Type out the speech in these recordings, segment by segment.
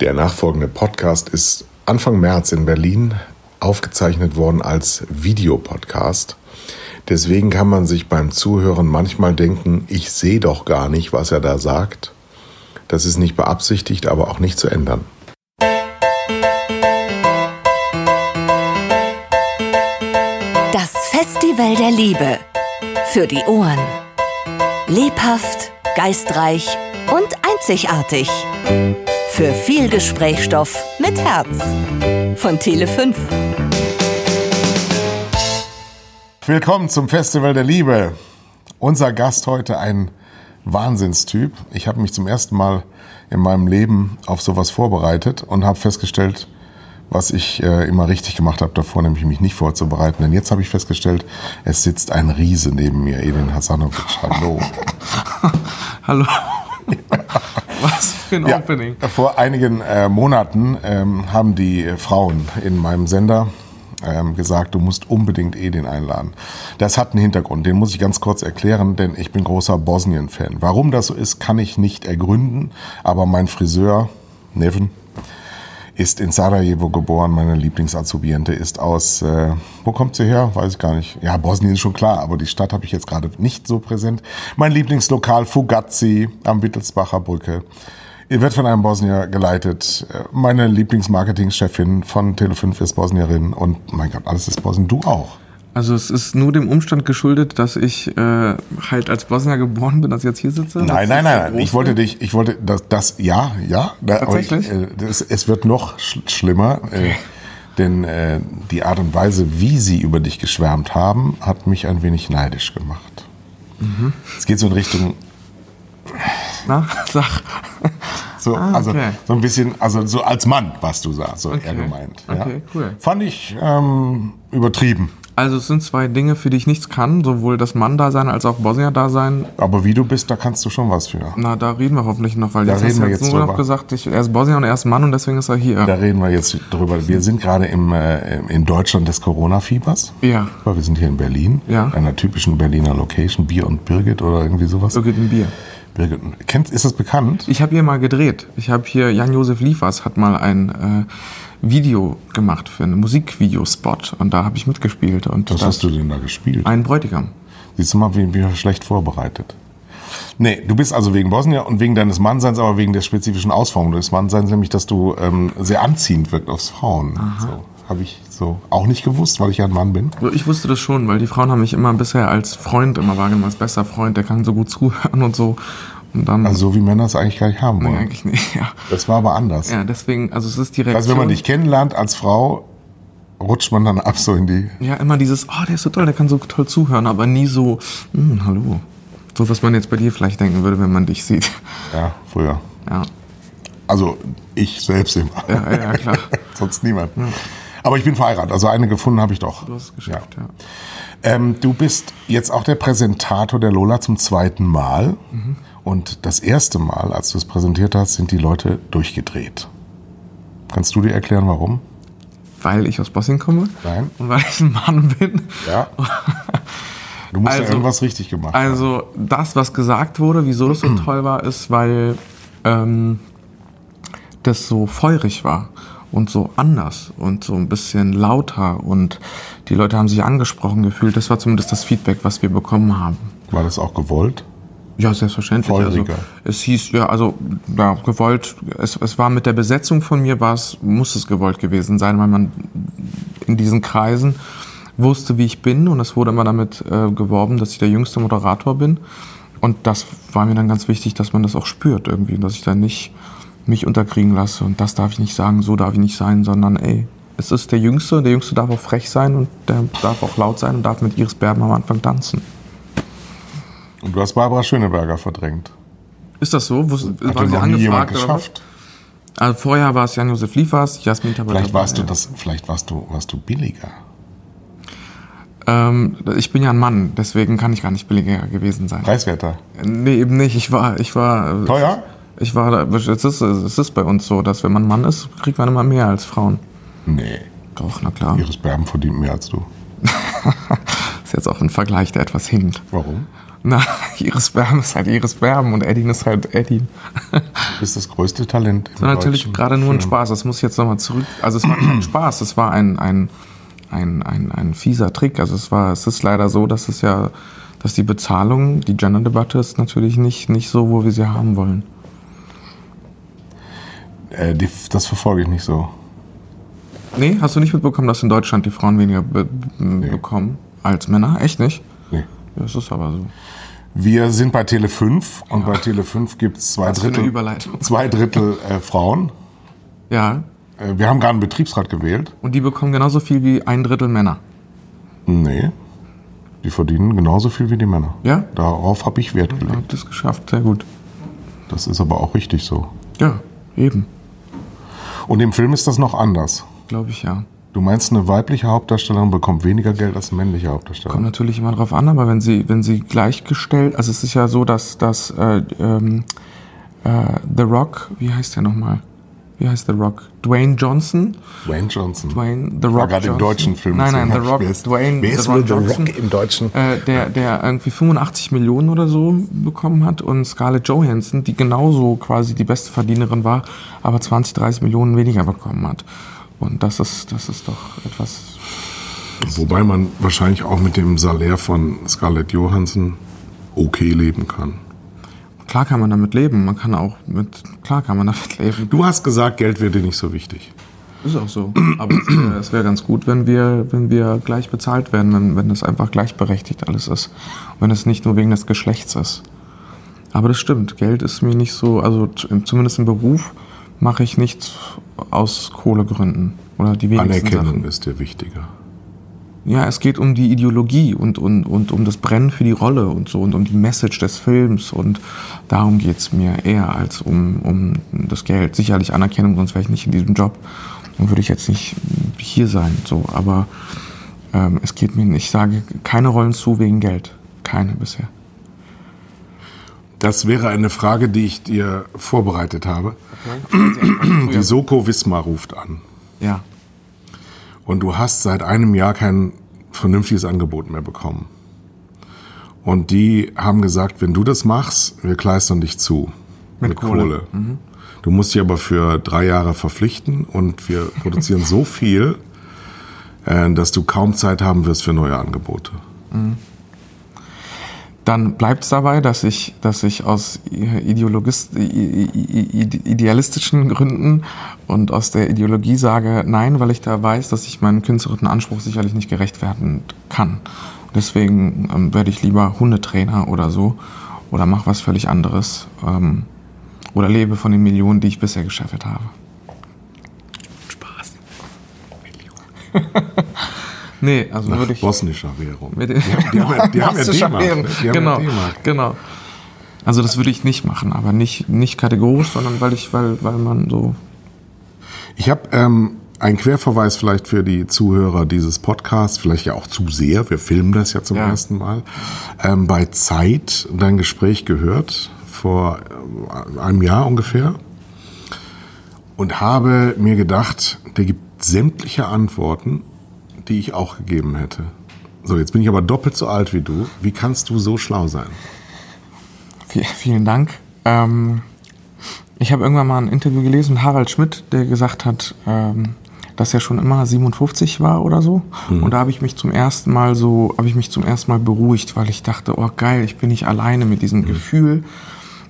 Der nachfolgende Podcast ist Anfang März in Berlin aufgezeichnet worden als Videopodcast. Deswegen kann man sich beim Zuhören manchmal denken, ich sehe doch gar nicht, was er da sagt. Das ist nicht beabsichtigt, aber auch nicht zu ändern. Das Festival der Liebe. Für die Ohren. Lebhaft, geistreich und einzigartig. Für viel Gesprächsstoff mit Herz. Von Tele5. Willkommen zum Festival der Liebe. Unser Gast heute ein Wahnsinnstyp. Ich habe mich zum ersten Mal in meinem Leben auf sowas vorbereitet und habe festgestellt, was ich äh, immer richtig gemacht habe davor, nämlich mich nicht vorzubereiten. Denn jetzt habe ich festgestellt, es sitzt ein Riese neben mir, Edin Hasanovic. Hallo. Hallo. Was für ein Ja, Opening. vor einigen äh, Monaten ähm, haben die äh, Frauen in meinem Sender ähm, gesagt, du musst unbedingt Edin einladen. Das hat einen Hintergrund, den muss ich ganz kurz erklären, denn ich bin großer Bosnien-Fan. Warum das so ist, kann ich nicht ergründen, aber mein Friseur, Neven, ist in Sarajevo geboren. Meine Lieblingsazubiente ist aus, äh, wo kommt sie her? Weiß ich gar nicht. Ja, Bosnien ist schon klar, aber die Stadt habe ich jetzt gerade nicht so präsent. Mein Lieblingslokal Fugazi am Wittelsbacher Brücke. Ihr wird von einem Bosnier geleitet. Meine Lieblingsmarketingchefin von Tele5 ist Bosnierin und mein Gott, alles ist Bosnien. Du auch. Also es ist nur dem Umstand geschuldet, dass ich äh, halt als Bosnier geboren bin, dass ich jetzt hier sitze. Nein, nein, nein, nein. Ich wollte dich, ich wollte das, das ja, ja. Da, aber ich, Tatsächlich? äh, das, es wird noch sch schlimmer, äh, denn äh, die Art und Weise, wie sie über dich geschwärmt haben, hat mich ein wenig neidisch gemacht. Mhm. Es geht so in Richtung, Na, sag. so, Ah, also okay. so ein bisschen, also so als Mann, was du sagst, so eher Okay. gemeint. Okay, cool. Fand ich ähm, übertrieben. Also es sind zwei Dinge, für die ich nichts kann, sowohl das Mann-Dasein als auch Bosnier-Dasein. Aber wie du bist, da kannst du schon was für. Na, da reden wir hoffentlich noch, weil Da jetzt reden wir jetzt nur noch gesagt, ich, er ist Bosnier und er ist Mann und deswegen ist er hier. Da reden wir jetzt drüber. Wir sind gerade im, äh, in Deutschland des Corona-Fiebers. Ja. Aber wir sind hier in Berlin, Ja. einer typischen Berliner Location, Bier und Birgit oder irgendwie sowas. So geht ein Bier. Birgit, ist das bekannt? Ich habe hier mal gedreht. Ich habe hier, Jan-Josef Liefers hat mal ein äh, Video gemacht für einen Musikvideospot und da habe ich mitgespielt. Und Was das- hast du denn da gespielt? Ein Bräutigam. Siehst du mal, wie, wie schlecht vorbereitet. Nee, du bist also wegen Bosnier und wegen deines Mannseins, aber wegen der spezifischen Ausformung des Mannseins, nämlich, dass du ähm, sehr anziehend wirkt aufs Frauen. So, habe ich so auch nicht gewusst, weil ich ja ein Mann bin. Ich wusste das schon, weil die Frauen haben mich immer bisher als Freund immer wahrgenommen, als bester Freund, der kann so gut zuhören und so. Und dann. Also so wie Männer es eigentlich gar nicht haben nee, wollen. eigentlich nicht, ja. Das war aber anders. Ja, deswegen, also es ist die Reaktion. Also wenn man dich kennenlernt als Frau, rutscht man dann ab so in die. Ja, immer dieses, oh, der ist so toll, der kann so toll zuhören, aber nie so, hm, hallo. So, was man jetzt bei dir vielleicht denken würde, wenn man dich sieht. Ja, früher. Ja, Also ich selbst immer. ja, ja klar. Sonst niemand. Aber ich bin verheiratet, also eine gefunden habe ich doch. Du hast es geschafft, ja. Ähm, du bist jetzt auch der Präsentator der Lola zum zweiten Mal. Mhm. Und das erste Mal, als du es präsentiert hast, sind die Leute durchgedreht. Kannst du dir erklären, warum? Weil ich aus Bosnien komme Nein? und weil ich ein Mann bin. Ja. Du musst ja Also- irgendwas richtig gemacht haben. Also das, was gesagt wurde, wieso das so toll war, ist, weil ähm, das so feurig war und so anders und so ein bisschen lauter und die Leute haben sich angesprochen gefühlt. Das war zumindest das Feedback, was wir bekommen haben. War das auch gewollt? Ja, selbstverständlich. Also, Feuriger. es hieß, ja, also ja, gewollt, es, es war mit der Besetzung von mir, war es, muss es gewollt gewesen sein, weil man in diesen Kreisen wusste, wie ich bin und es wurde immer damit äh, geworben, dass ich der jüngste Moderator bin. Und das war mir dann ganz wichtig, dass man das auch spürt irgendwie, dass ich da nicht mich unterkriegen lasse und das darf ich nicht sagen, so darf ich nicht sein, sondern ey, es ist der Jüngste, der Jüngste darf auch frech sein und der darf auch laut sein und darf mit Iris Berben am Anfang tanzen. Und du hast Barbara Schöneberger verdrängt. Ist das so? Wus- Hat Waren Sie noch nie jemand geschafft. Also vorher war es Jan-Josef Liefers, Jasmin Tabata. Vielleicht warst du das, vielleicht warst du, warst du billiger. Ähm, ich bin ja ein Mann, deswegen kann ich gar nicht billiger gewesen sein. Preiswerter. Nee, eben nicht. Ich war, ich war. Teuer? Ich war, da- es ist, es ist bei uns so, dass wenn man Mann ist, kriegt man immer mehr als Frauen. Nee. Doch, na klar. Iris Berben verdient mehr als du. Ist jetzt auch ein Vergleich, der etwas hinkt. Warum? Na, Iris Berben ist halt Iris Berben und Eddie ist halt Eddie. Du bist das größte Talent. Das war natürlich gerade nur ein Spaß. Das muss ich jetzt nochmal zurück. Also es war kein Spaß, es war ein, ein, ein, ein, ein fieser Trick. Also es war, es ist leider so, dass es ja, dass die Bezahlung, die Gender-Debatte ist natürlich nicht, nicht so, wo wir sie haben wollen. Äh, die, das verfolge ich nicht so. Nee, hast du nicht mitbekommen, dass in Deutschland die Frauen weniger be bekommen als Männer? Echt nicht? Ja, das ist aber so. Wir sind bei Tele 5 und bei Tele 5 gibt es zwei Drittel, zwei Drittel äh, Frauen. Ja. Äh, wir haben gerade einen Betriebsrat gewählt. Und die bekommen genauso viel wie ein Drittel Männer. Nee. Die verdienen genauso viel wie die Männer. Ja? Darauf habe ich Wert Ihr gelegt. habt es geschafft, sehr gut. Das ist aber auch richtig so. Ja, eben. Und im Film ist das noch anders. Glaube ich ja. Du meinst, eine weibliche Hauptdarstellerin bekommt weniger Geld als eine männliche Hauptdarstellerin? Kommt natürlich immer drauf an, aber wenn sie, wenn sie gleichgestellt, also es ist ja so, dass, dass äh, ähm, äh, The Rock, wie heißt der nochmal? Wie heißt The Rock? Dwayne Johnson? Dwayne Johnson. Dwayne The Rock. gerade im deutschen Film. Nein, nein, The Rock. Dwayne Wer ist The Rock The Johnson? Rock im Deutschen? Äh, der, der irgendwie 85 Millionen oder so bekommen hat und Scarlett Johansson, die genauso quasi die beste Verdienerin war, aber 20, 30 Millionen weniger bekommen hat. Und das ist, das ist doch etwas. Wobei man wahrscheinlich auch mit dem Salär von Scarlett Johansson okay leben kann. Klar kann man damit leben, man kann auch mit, klar kann man damit leben. Du hast gesagt, Geld wird dir nicht so wichtig. Ist auch so. Aber es wäre wär ganz gut, wenn wir, wenn wir gleich bezahlt werden, wenn, wenn das einfach gleichberechtigt alles ist. Und wenn es nicht nur wegen des Geschlechts ist. Aber das stimmt, Geld ist mir nicht so, also zumindest im Beruf mache ich nichts aus Kohlegründen. Oder die wenigsten Anerkennung Sachen. ist dir wichtiger. Ja, es geht um die Ideologie und, und, und um das Brennen für die Rolle und so und um die Message des Films und darum geht's mir eher als um, um das Geld. Sicherlich Anerkennung, sonst wäre ich nicht in diesem Job und würde ich jetzt nicht hier sein. So, aber ähm, es geht mir nicht. Ich sage keine Rollen zu wegen Geld. Keine bisher. Das wäre eine Frage, die ich dir vorbereitet habe. Die Soko Wismar ruft an. Ja. Und du hast seit einem Jahr kein vernünftiges Angebot mehr bekommen. Und die haben gesagt, wenn du das machst, wir kleistern dich zu. Mit Kohle. Du musst dich aber für drei Jahre verpflichten und wir produzieren so viel, äh, dass du kaum Zeit haben wirst für neue Angebote. Dann bleibt es dabei, dass ich, dass ich aus idealistischen Gründen und aus der Ideologie sage nein, weil ich da weiß, dass ich meinen künstlerischen Anspruch sicherlich nicht gerecht werden kann. Deswegen ähm, werde ich lieber Hundetrainer oder so oder mache was völlig anderes ähm, oder lebe von den Millionen, die ich bisher gescheffelt habe. Spaß. nee, also Nach würde ich bosnischer Währung. mit die, haben- die haben ja, die haben ja. Währung. Die haben genau, ja genau. Also das würde ich nicht machen, aber nicht, nicht kategorisch, sondern weil ich, weil, weil man so. Ich habe ähm, einen Querverweis vielleicht für die Zuhörer dieses Podcasts, vielleicht ja auch zu sehr, wir filmen das ja zum Ja. ersten Mal, ähm, bei Zeit dein Gespräch gehört, vor äh, einem Jahr ungefähr, und habe mir gedacht, der gibt sämtliche Antworten, die ich auch gegeben hätte. So, jetzt bin ich aber doppelt so alt wie du. Wie kannst du so schlau sein? Viel, vielen Dank. Ähm, ich habe irgendwann mal ein Interview gelesen mit Harald Schmidt, der gesagt hat, ähm, dass er schon immer 57 war oder so. Und da habe ich mich zum ersten Mal so, habe ich mich zum ersten Mal beruhigt, weil ich dachte, oh geil, ich bin nicht alleine mit diesem Gefühl,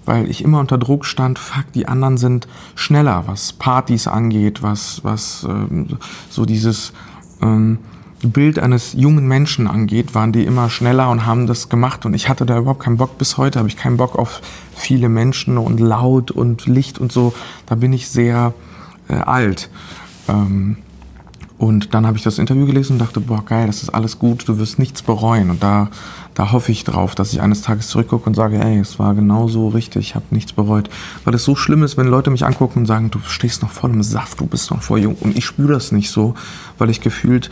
weil ich immer unter Druck stand, fuck, die anderen sind schneller, was Partys angeht, was, was ähm, so dieses ähm, Bild eines jungen Menschen angeht, waren die immer schneller und haben das gemacht und ich hatte da überhaupt keinen Bock. Bis heute habe ich keinen Bock auf viele Menschen und laut und Licht und so. Da bin ich sehr äh, alt. Ähm, und dann habe ich das Interview gelesen und dachte, boah, geil, das ist alles gut, du wirst nichts bereuen. Und da, da hoffe ich drauf, dass ich eines Tages zurückgucke und sage, ey, es war genau so richtig, ich habe nichts bereut. Weil es so schlimm ist, wenn Leute mich angucken und sagen, du stehst noch voll im Saft, du bist noch voll jung. Und ich spüre das nicht so, weil ich gefühlt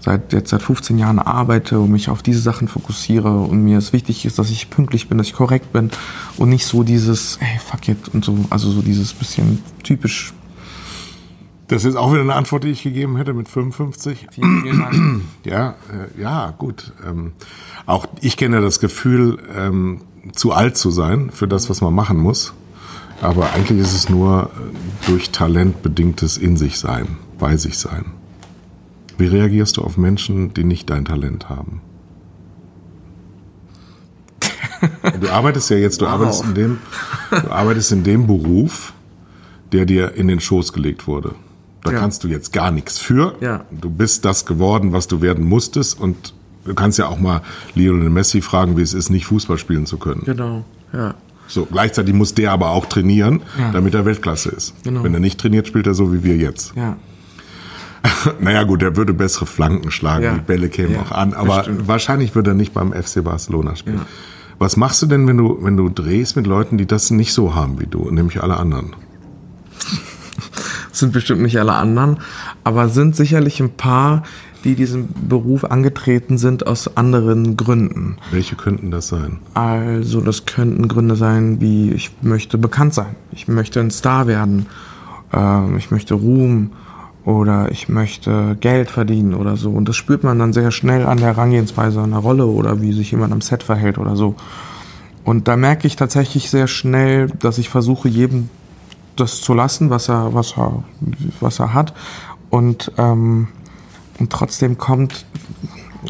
seit jetzt seit 15 Jahren arbeite und mich auf diese Sachen fokussiere und mir es wichtig ist, dass ich pünktlich bin, dass ich korrekt bin und nicht so dieses, ey, fuck it und so, also so dieses bisschen typisch Das ist auch wieder eine Antwort, die ich gegeben hätte mit 55. Vielen, vielen Dank. Ja, äh, ja, gut. Ähm, auch ich kenne das Gefühl, ähm, zu alt zu sein für das, was man machen muss. Aber eigentlich ist es nur äh, durch Talent bedingtes In sich sein, bei sich sein. Wie reagierst du auf Menschen, die nicht dein Talent haben? Du arbeitest ja jetzt, du Wow. arbeitest in dem, du arbeitest in dem Beruf, der dir in den Schoß gelegt wurde. Da Ja. kannst du jetzt gar nichts für. Ja. Du bist das geworden, was du werden musstest und du kannst ja auch mal Lionel Messi fragen, wie es ist, nicht Fußball spielen zu können. Genau, ja. So, gleichzeitig muss der aber auch trainieren, Ja. damit er Weltklasse ist. Genau. Wenn er nicht trainiert, spielt er so wie wir jetzt. Ja. Naja gut, er würde bessere Flanken schlagen, Ja. die Bälle kämen Ja, auch an, aber wahrscheinlich würde er nicht beim FC Barcelona spielen. Ja. Was machst du denn, wenn du, wenn du drehst mit Leuten, die das nicht so haben wie du, nämlich alle anderen? Sind bestimmt nicht alle anderen, aber sind sicherlich ein paar, die diesen Beruf angetreten sind aus anderen Gründen. Welche könnten das sein? Also das könnten Gründe sein, wie ich möchte bekannt sein, ich möchte ein Star werden, ähm, ich möchte Ruhm oder ich möchte Geld verdienen oder so. Und das spürt man dann sehr schnell an der Herangehensweise einer Rolle oder wie sich jemand am Set verhält oder so. Und da merke ich tatsächlich sehr schnell, dass ich versuche, jedem das zu lassen, was er, was er, was er hat. Und, ähm, und trotzdem kommt,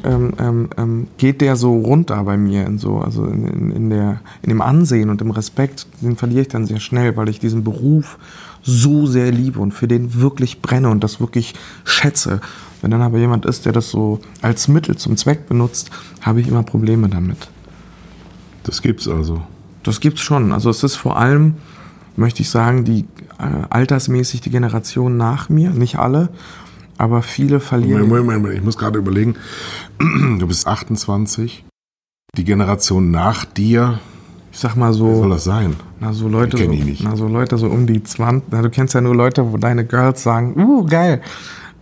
ähm, ähm, ähm, geht der so runter bei mir in so, also in, in, in, der, in dem Ansehen und im Respekt, den verliere ich dann sehr schnell, weil ich diesen Beruf so sehr liebe und für den wirklich brenne und das wirklich schätze. Wenn dann aber jemand ist, der das so als Mittel zum Zweck benutzt, habe ich immer Probleme damit. Das gibt's also. Das gibt's schon. Also es ist vor allem, möchte ich sagen, die äh, altersmäßig die Generation nach mir, nicht alle, aber viele verlieren. Moment, Moment, Moment, ich muss gerade überlegen. Du bist 28. Die Generation nach dir, Ich sag mal wer soll so, das sein? na so Leute, kenn so, ich nicht. na so Leute so um die 20, na du kennst ja nur Leute, wo deine Girls sagen, uh geil,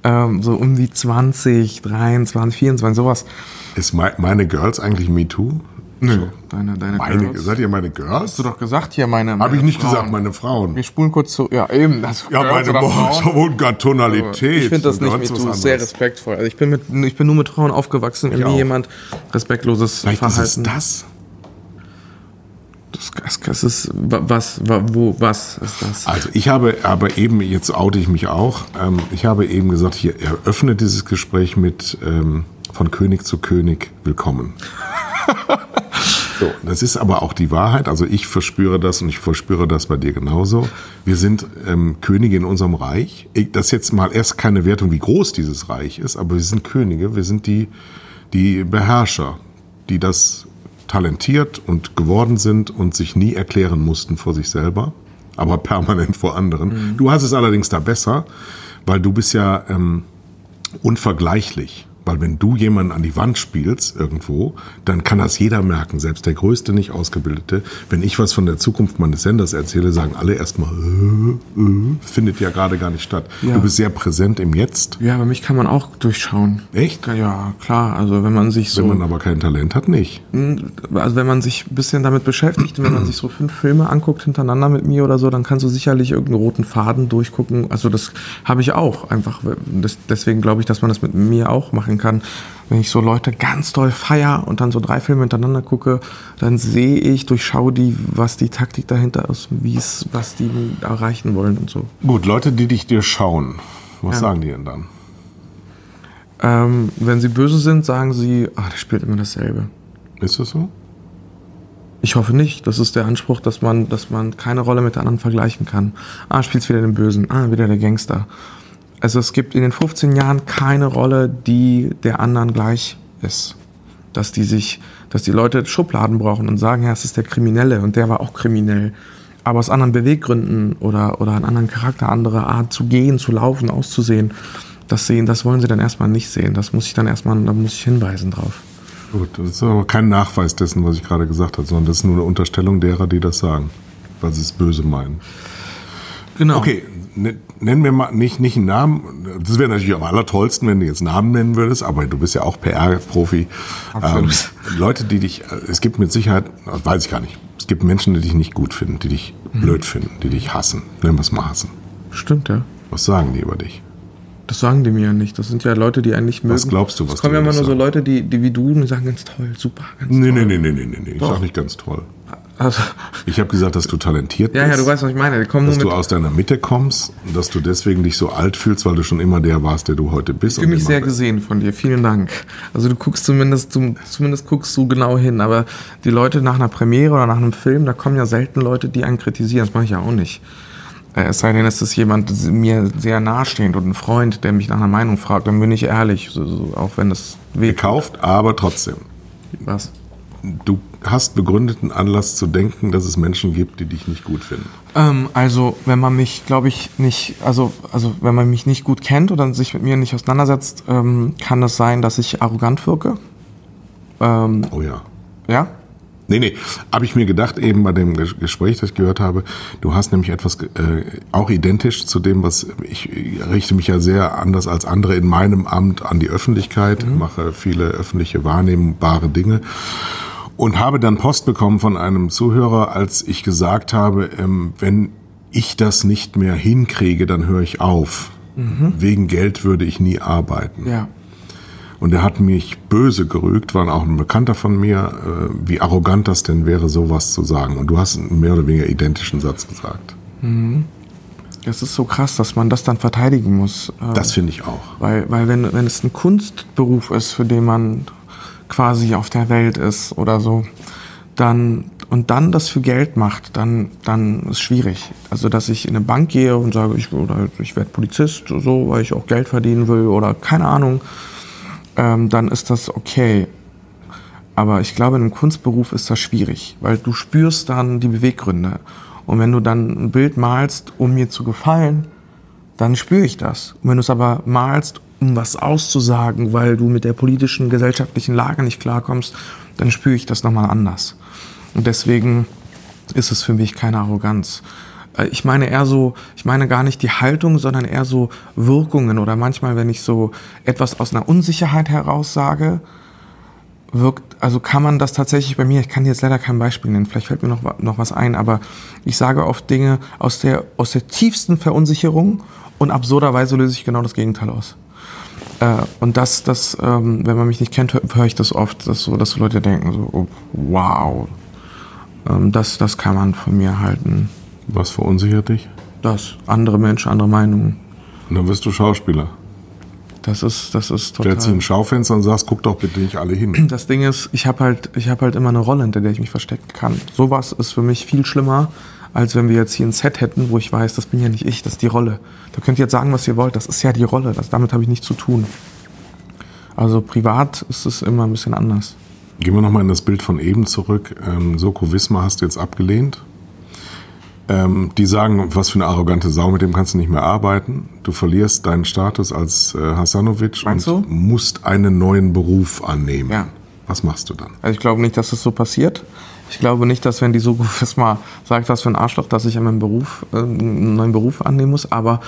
ähm, so um die 20, 23, 24, sowas. Ist mei- meine Girls eigentlich MeToo? Nö, deine, deine Meine, Girls. seid ihr meine Girls? Hast du doch gesagt hier meine. Habe ich meine nicht Frauen. gesagt, meine Frauen. Wir spulen kurz zu. Ja, eben. Das Ja, Girls meine boah, so gar Tonalität. Ich finde das und nicht mit du sehr respektvoll. Also ich bin mit, ich bin nur mit Frauen aufgewachsen, wenn Ich mir auch. jemand respektloses Vielleicht ist Verhalten. das. Das, das, das ist wa- was, wa- wo, was ist das? Also ich habe aber eben, jetzt oute ich mich auch, ähm, ich habe eben gesagt, hier eröffne dieses Gespräch mit ähm, von König zu König willkommen. So, das ist aber auch die Wahrheit. Also ich verspüre das und ich verspüre das bei dir genauso. Wir sind ähm, Könige in unserem Reich. Ich, das ist jetzt mal erst keine Wertung, wie groß dieses Reich ist, aber wir sind Könige, wir sind die, die Beherrscher, die das talentiert und geworden sind und sich nie erklären mussten vor sich selber, aber permanent vor anderen. Du hast es allerdings da besser, weil du bist ja ähm, unvergleichlich. Weil wenn du jemanden an die Wand spielst irgendwo, dann kann das jeder merken, selbst der größte nicht ausgebildete. Wenn ich was von der Zukunft meines Senders erzähle, sagen alle erstmal, äh, äh, findet ja gerade gar nicht statt. Ja. Du bist sehr präsent im Jetzt. ja, aber mich kann man auch durchschauen. Echt? Ja, klar. Also wenn man sich so, Wenn man aber kein Talent hat, nicht. also wenn man sich ein bisschen damit beschäftigt, wenn man sich so fünf Filme anguckt hintereinander mit mir oder so, dann kannst du sicherlich irgendeinen roten Faden durchgucken. Also das habe ich auch einfach. Das, deswegen glaube ich, dass man das mit mir auch machen kann. Wenn ich so Leute ganz doll feier und dann so drei Filme hintereinander gucke, dann sehe ich, durchschaue die, was die Taktik dahinter ist, wie es, was die erreichen wollen und so. Gut, Leute, die dich dir schauen, was Ja. sagen die denn dann? Ähm, wenn sie böse sind, sagen sie, ah, der spielt immer dasselbe. Ist das so? Ich hoffe nicht. Das ist der Anspruch, dass man, dass man keine Rolle mit der anderen vergleichen kann. Ah, spielst wieder den Bösen. Ah, wieder der Gangster. Also es gibt in den 15 Jahren keine Rolle, die der anderen gleich ist. Dass die sich, dass die Leute Schubladen brauchen und sagen, ja, es ist der Kriminelle und der war auch kriminell. Aber aus anderen Beweggründen oder, oder einen anderen Charakter, andere Art zu gehen, zu laufen, auszusehen, das sehen, das wollen sie dann erstmal nicht sehen. Das muss ich dann erstmal, da muss ich hinweisen drauf. Gut, das ist aber kein Nachweis dessen, was ich gerade gesagt habe, sondern das ist nur eine Unterstellung derer, die das sagen, weil sie es böse meinen. Genau. Okay, ne- nenn mir mal nicht, nicht einen Namen. Das wäre natürlich am allertollsten, wenn du jetzt Namen nennen würdest, aber du bist ja auch PR-Profi. Absolut. Leute, die dich, es gibt mit Sicherheit, das weiß ich gar nicht, es gibt Menschen, die dich nicht gut finden, die dich blöd finden, die dich hassen. Nennen wir es mal hassen. Stimmt, ja. Was sagen die über dich? Das sagen die mir ja nicht. Das sind ja Leute, die eigentlich mögen. Was glaubst du, was Es kommen ja immer nur dich so sagen? Leute, die, die wie du, und die sagen ganz toll, super, ganz Nee, nee, toll. nee, nee, nee, nee, nee. Ich Doch. sag nicht ganz toll. Also, Ich habe gesagt, dass du talentiert ja, bist. ja, du weißt, was ich meine. Kommen dass du aus deiner Mitte kommst und dass du deswegen dich so alt fühlst, weil du schon immer der warst, der du heute bist. Ich fühle mich sehr gesehen von dir. Vielen Dank. Also du guckst zumindest, du, zumindest guckst du genau hin. Aber die Leute nach einer Premiere oder nach einem Film, da kommen ja selten Leute, die einen kritisieren. Das mache ich ja auch nicht. Äh, Es sei denn, es ist jemand mir sehr nahestehend und ein Freund, der mich nach einer Meinung fragt, dann bin ich ehrlich, so, so, auch wenn es weh gekauft, aber trotzdem. was. Du hast begründeten Anlass zu denken, dass es Menschen gibt, die dich nicht gut finden. Ähm, also, wenn man mich, glaube ich, nicht, also, also, wenn man mich nicht gut kennt oder sich mit mir nicht auseinandersetzt, ähm, kann es sein, dass ich arrogant wirke. Ähm, Oh ja. ja? Nee, nee, habe ich mir gedacht, eben bei dem Ges- Gespräch, das ich gehört habe, du hast nämlich etwas äh, auch identisch zu dem, was ich, ich richte mich ja sehr anders als andere in meinem Amt an die Öffentlichkeit, mache viele öffentliche wahrnehmbare Dinge und habe dann Post bekommen von einem Zuhörer, als ich gesagt habe, ähm, wenn ich das nicht mehr hinkriege, dann höre ich auf. Wegen Geld würde ich nie arbeiten. Ja. Und er hat mich böse gerügt, war auch ein Bekannter von mir, äh, wie arrogant das denn wäre, sowas zu sagen. Und du hast einen mehr oder weniger identischen Satz gesagt. Das ist so krass, dass man das dann verteidigen muss. äh, Das finde ich auch. Weil, weil wenn, wenn es ein Kunstberuf ist, für den man quasi auf der Welt ist oder so, dann und dann das für Geld macht, dann, dann ist schwierig. Also dass ich in eine Bank gehe und sage, ich, oder ich werde Polizist, so, weil ich auch Geld verdienen will oder keine Ahnung, ähm, dann ist das okay. Aber ich glaube, in einem Kunstberuf ist das schwierig, weil du spürst dann die Beweggründe. Und wenn du dann ein Bild malst, um mir zu gefallen, dann spüre ich das. Und wenn du es aber malst, um was auszusagen, weil du mit der politischen, gesellschaftlichen Lage nicht klarkommst, dann spüre ich das nochmal anders. Und deswegen ist es für mich keine Arroganz. Äh, Ich meine eher so, ich meine gar nicht die Haltung, sondern eher so Wirkungen oder manchmal, wenn ich so etwas aus einer Unsicherheit heraus sage, wirkt, also kann man das tatsächlich bei mir, ich kann jetzt leider kein Beispiel nennen, vielleicht fällt mir noch, noch was ein, aber ich sage oft Dinge aus der, aus der tiefsten Verunsicherung und absurderweise löse ich genau das Gegenteil aus. Äh, und das, das ähm, wenn man mich nicht kennt, höre hör ich das oft, dass so, dass so Leute denken, so, oh, wow, ähm, das, das kann man von mir halten. Was verunsichert dich? Das, andere Menschen, andere Meinungen. Und dann wirst du Schauspieler. Das ist, das ist total. Stellst du ein Schaufenster und sagst, guck doch bitte nicht alle hin. Das Ding ist, ich habe halt, ich habe halt immer eine Rolle, hinter der ich mich verstecken kann. Sowas ist für mich viel schlimmer, als wenn wir jetzt hier ein Set hätten, wo ich weiß, das bin ja nicht ich, das ist die Rolle. Da könnt ihr jetzt sagen, was ihr wollt, das ist ja die Rolle, das, damit habe ich nichts zu tun. Also privat ist es immer ein bisschen anders. Gehen wir nochmal in das Bild von eben zurück. Ähm, Soko Wismar hast du jetzt abgelehnt. Ähm, die sagen, was für eine arrogante Sau, mit dem kannst du nicht mehr arbeiten. Du verlierst deinen Status als äh, Hasanovic Meinst und du? musst einen neuen Beruf annehmen. Ja. Was machst du dann? Also ich glaube nicht, dass das so passiert. Ich glaube nicht, dass wenn die so mal sagt, was für ein Arschloch, dass ich in meinem Beruf äh, einen neuen Beruf annehmen muss. Aber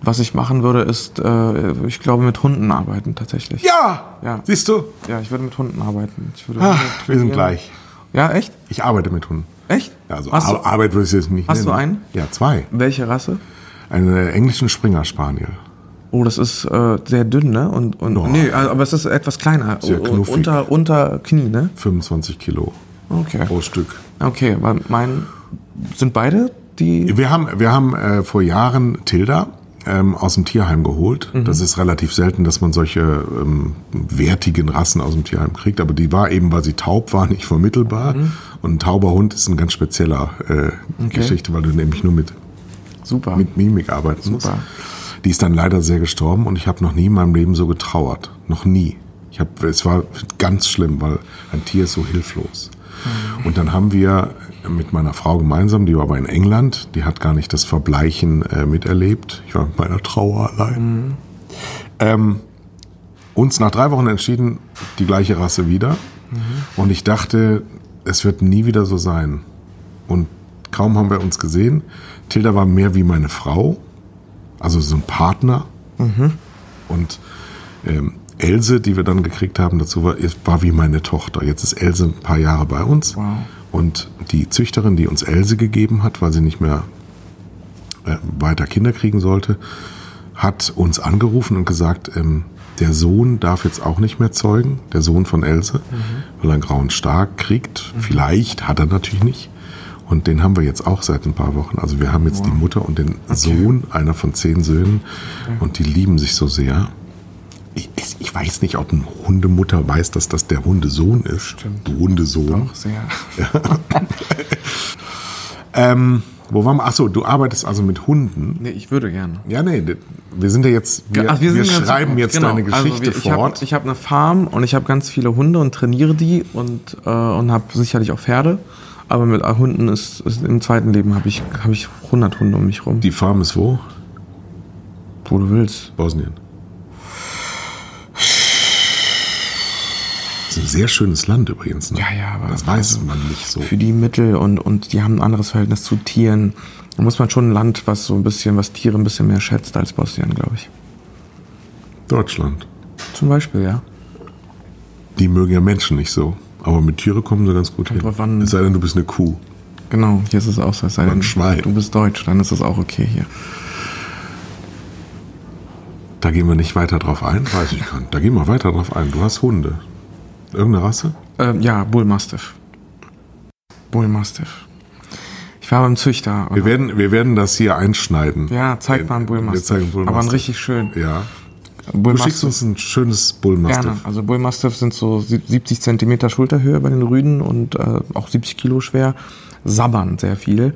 was ich machen würde, ist, äh, ich glaube, mit Hunden arbeiten tatsächlich. Ja! Ja. Siehst du? Ja, ich würde mit Hunden arbeiten. Ich würde Hunde wir sind gleich. Ja, echt? Ich arbeite mit Hunden. Echt? Also hast, Ar du, Arbeit würde ich jetzt nicht hast du nennen. einen? Ja, zwei. welche Rasse? Einen englischen Springer Spaniel. Oh, das ist äh, sehr dünn, ne? Und, und Ja. nee, also, aber es ist etwas kleiner. Sehr O- knuffig. Unter, unter Knie, ne? 25 Kilo Okay. pro Stück. Okay, weil mein. Sind beide die. Wir haben, wir haben äh, vor Jahren Tilda ähm, aus dem Tierheim geholt. Das ist relativ selten, dass man solche ähm, wertigen Rassen aus dem Tierheim kriegt, aber die war eben, weil sie taub war, nicht vermittelbar. Und ein tauber Hund ist ein ganz spezieller äh, Geschichte, weil du nämlich nur mit, Super. mit Mimik arbeiten musst. Super. Die ist dann leider sehr gestorben und ich habe noch nie in meinem Leben so getrauert. Noch nie. Ich hab, es war ganz schlimm, weil ein Tier ist so hilflos. Und dann haben wir mit meiner Frau gemeinsam, die war aber in England, die hat gar nicht das Verbleichen äh, miterlebt. Ich war mit meiner Trauer allein. Ähm, uns nach drei Wochen entschieden, die gleiche Rasse wieder. Und ich dachte, es wird nie wieder so sein. Und kaum haben wir uns gesehen. Tilda war mehr wie meine Frau, also so ein Partner. Und ähm, Else, die wir dann gekriegt haben, dazu war, war wie meine Tochter. Jetzt ist Else ein paar Jahre bei uns. Wow. Und die Züchterin, die uns Else gegeben hat, weil sie nicht mehr äh, weiter Kinder kriegen sollte, hat uns angerufen und gesagt, ähm, der Sohn darf jetzt auch nicht mehr zeugen, der Sohn von Else, weil er einen grauen Star kriegt. Vielleicht hat er natürlich nicht. Und den haben wir jetzt auch seit ein paar Wochen. Also wir haben jetzt die Mutter und den Sohn, einer von zehn Söhnen, und die lieben sich so sehr. Ich, ich- weiß nicht, ob eine Hundemutter weiß, dass das der Hundesohn ist. Stimmt. Hundesohn. Auch sehr. Ähm, wo waren wir? Achso, du arbeitest also mit Hunden. Nee, ich würde gerne. Ja, nee, wir sind ja jetzt, wir, Ach, wir, ganz- schreiben jetzt genau. deine Geschichte also wir, ich fort. Hab, ich habe eine Farm und ich habe ganz viele Hunde und trainiere die und, äh, und habe sicherlich auch Pferde. Aber mit Hunden ist, ist im zweiten Leben habe ich, hab ich 100 Hunde um mich rum. die Farm ist wo? wo du willst. Bosnien. Ist ein sehr schönes Land übrigens. Ne? Ja, ja, aber das weiß man nicht so. Für die Mittel und, und die haben ein anderes Verhältnis zu Tieren. Da muss man schon ein Land, was so ein bisschen, was Tiere ein bisschen mehr schätzt als Bosnien, glaube ich. Deutschland. Zum Beispiel, ja. Die mögen ja Menschen nicht so. Aber mit Tiere kommen sie ganz gut hin. drauf an. Es sei denn, du bist eine Kuh. Genau, hier ist es auch so. Es sei Ein denn, Schwein. du bist deutsch, dann ist es auch okay hier. Da gehen wir nicht weiter drauf ein. Weiß ich gar nicht. Da gehen wir weiter drauf ein. Du hast Hunde. Irgendeine Rasse? Ähm, ja, Bullmastiff. Bullmastiff. Ich war beim Züchter. Wir werden, wir werden das hier einschneiden. ja, zeig mal einen Wir Bullmastiff. zeigen Bullmastiff. Aber einen richtig schön. Ja. Du schickst uns ein schönes Bullmastiff. Gerne. Also Bullmastiff sind so sieb- 70 Zentimeter Schulterhöhe bei den Rüden und äh, auch 70 Kilo schwer. Sabbern sehr viel.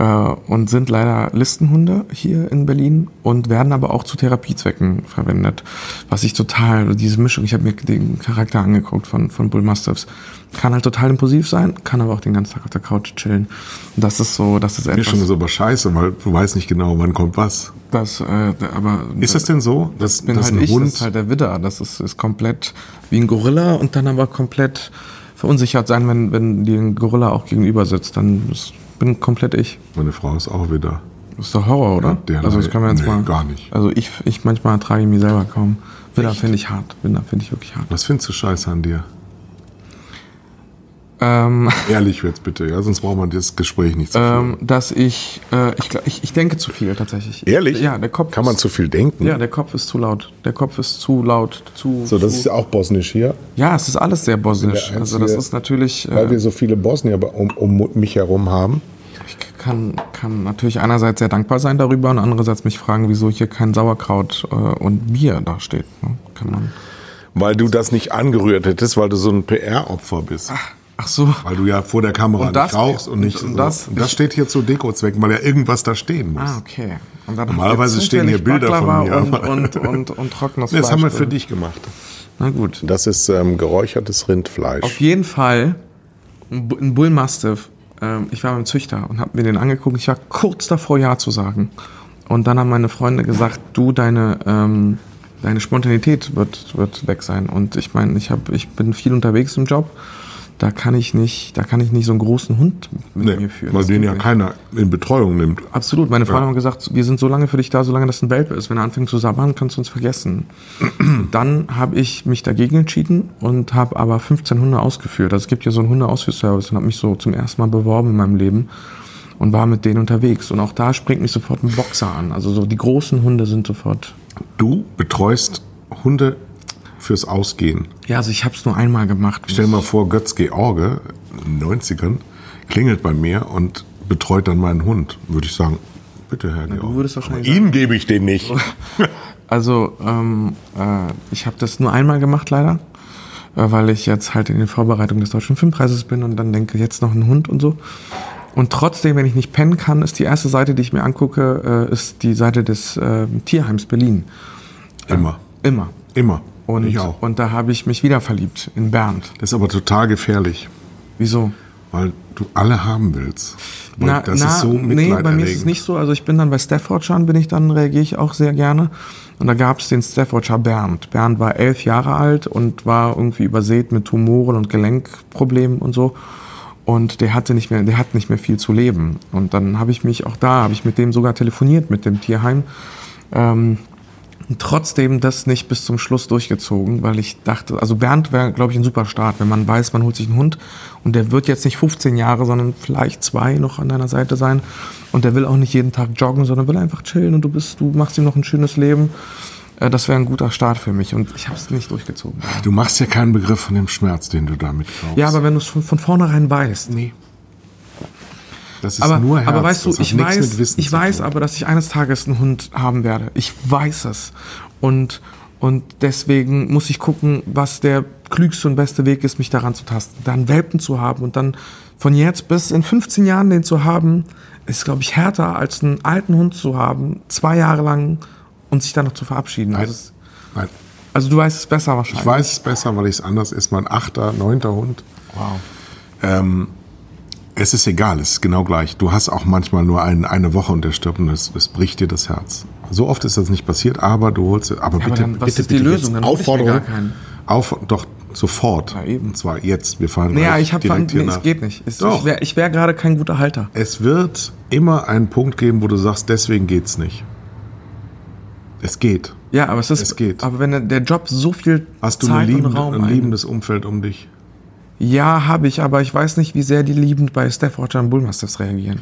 Äh, und sind leider Listenhunde hier in Berlin und werden aber auch zu Therapiezwecken verwendet. Was ich total, diese Mischung, ich habe mir den Charakter angeguckt von, von Bullmastiffs. Kann halt total impulsiv sein, kann aber auch den ganzen Tag auf der Couch chillen. Und das ist so, das ist etwas, Mischung ist aber scheiße, weil du weißt nicht genau, wann kommt was. das, äh, aber Ist das denn so, dass, bin dass halt ein ich, Hund das ist halt der Widder. Das ist, ist komplett wie ein Gorilla und dann aber komplett verunsichert sein, wenn, wenn dir ein Gorilla auch gegenüber sitzt. Dann ist, bin komplett ich. Meine Frau ist auch wieder. Das ist doch Horror, oder? Ja, also das kann man jetzt nee, mal. gar nicht. Also ich, ich manchmal ertrage ich mich selber kaum. Widder finde ich hart. Widder finde ich wirklich hart. Was findest du scheiße an dir? Ähm, Ehrlich jetzt bitte, ja, sonst braucht man das Gespräch nicht zu führen. ähm, dass ich, äh, ich, ich, ich denke zu viel tatsächlich. Ehrlich? Ja, der Kopf. Kann man ist, zu viel denken? Ja, der Kopf ist zu laut. Der Kopf ist zu laut. Zu, So, das zu, ist ja auch bosnisch hier, ja, es ist alles sehr bosnisch. Also das ist natürlich. weil Äh, wir so viele Bosnier um, um mich herum haben. Ich kann, kann natürlich einerseits sehr dankbar sein darüber und andererseits mich fragen, wieso hier kein Sauerkraut äh, und Bier da steht. Ne? Kann man. Weil du das nicht angerührt hättest, weil du so ein PR-Opfer bist. Ach so. Weil du ja vor der Kamera Und das- nicht rauchst und nicht. und so. das- und das steht hier zu Dekozwecken, weil ja irgendwas da stehen muss. Ah, okay. Und Normalerweise stehen hier Bilder von Baklava mir, Und, und, und, und trockenes das haben wir für dich gemacht. Na gut. Das ist ähm, geräuchertes Rindfleisch. Auf jeden Fall ein Bu- ein Bullmastiff. Ähm, ich war beim Züchter und habe mir den angeguckt. Ich war kurz davor, Ja zu sagen. Und dann haben meine Freunde gesagt, du, deine, ähm, deine Spontanität wird, wird weg sein. Und ich meine, ich, hab, ich bin viel unterwegs im Job. Da kann ich nicht, da kann ich nicht so einen großen Hund mit nee, mir führen. weil Das den ja nicht. keiner in Betreuung nimmt. Absolut. Meine Freunde haben gesagt, wir sind so lange für dich da, solange das ein Welpe ist. Wenn er anfängt zu sabbern, kannst du uns vergessen. Dann habe ich mich dagegen entschieden und habe aber 15 Hunde ausgeführt. Also es gibt ja so einen Hundeausführservice und habe mich so zum ersten Mal beworben in meinem Leben und war mit denen unterwegs. Und auch da springt mich sofort ein Boxer an. Also so die großen Hunde sind sofort. Du betreust Hunde fürs Ausgehen. Ja, also ich habe es nur einmal gemacht. Stell dir mal vor, Götz George, in den 90ern, klingelt bei mir und betreut dann meinen Hund. Würde ich sagen, bitte, Herr George. würdest wahrscheinlich Aber Ihnen gebe ich den nicht. Also ähm, äh, ich habe das nur einmal gemacht leider, äh, weil ich jetzt halt in den Vorbereitungen des Deutschen Filmpreises bin und dann denke jetzt noch ein Hund und so. Und trotzdem, wenn ich nicht pennen kann, ist die erste Seite, die ich mir angucke, äh, ist die Seite des äh, Tierheims Berlin. Immer. Immer. Immer. Und, ich auch. und da habe ich mich wieder verliebt in Bernd. Das ist aber total gefährlich, Wieso? weil du alle haben willst. Weil das ist so nee, bei mir ist es nicht so. Also ich bin dann bei Staffordshire, bin ich dann, reagiere ich auch sehr gerne. Und da gab es den Staffordshire Bernd. Bernd war elf Jahre alt und war irgendwie übersät mit Tumoren und Gelenkproblemen und so. Und der hatte nicht mehr, der hat nicht mehr viel zu leben. Und dann habe ich mich auch da, habe ich mit dem sogar telefoniert, mit dem Tierheim. Ähm, Und trotzdem das nicht bis zum Schluss durchgezogen, weil ich dachte, also Bernd wäre, glaube ich, ein super Start, wenn man weiß, man holt sich einen Hund und der wird jetzt nicht 15 Jahre, sondern vielleicht zwei noch an deiner Seite sein und der will auch nicht jeden Tag joggen, sondern will einfach chillen und du bist, du machst ihm noch ein schönes Leben. Äh, Das wäre ein guter Start für mich und ich habe es nicht durchgezogen. Du machst ja keinen Begriff von dem Schmerz, den du damit kaufst. Ja, aber wenn du es von, von vornherein weißt. Nee. Das ist Aber, nur Herz. aber weißt du, ich weiß, mit Wissen ich weiß aber, dass ich eines Tages einen Hund haben werde. Ich weiß es. Und, und deswegen muss ich gucken, was der klügste und beste Weg ist, mich daran zu tasten. Dann Welpen zu haben und dann von jetzt bis in 15 Jahren den zu haben, ist, glaube ich, härter als einen alten Hund zu haben, zwei Jahre lang und sich dann noch zu verabschieden. Nein. Also, Nein. also du weißt es besser wahrscheinlich. Ich weiß es besser, weil ich es anders ist. Mein achter, neunter Hund. Wow. Ähm, es ist egal, es ist genau gleich. Du hast auch manchmal nur ein, eine Woche und der stirbt und es, es bricht dir das Herz. So oft ist das nicht passiert, aber du holst, aber bitte, aber dann, was bitte, ist die bitte Lösung? Dann Aufforderung, auf, doch sofort. Ja, eben. Und zwar jetzt. Wir fahren Naja, ich habe direkt nee, es geht nicht. Es, ich wäre wär gerade kein guter Halter. Es wird immer einen Punkt geben, wo du sagst, deswegen geht's nicht. Es geht. Ja, aber es ist. Es geht. Aber wenn der- Job so viel Hast du Zeit eine liebende, und Raum ein liebendes Umfeld um dich? Ja, habe ich, aber ich weiß nicht, wie sehr die liebend bei Staffordshire und Bullmasters reagieren.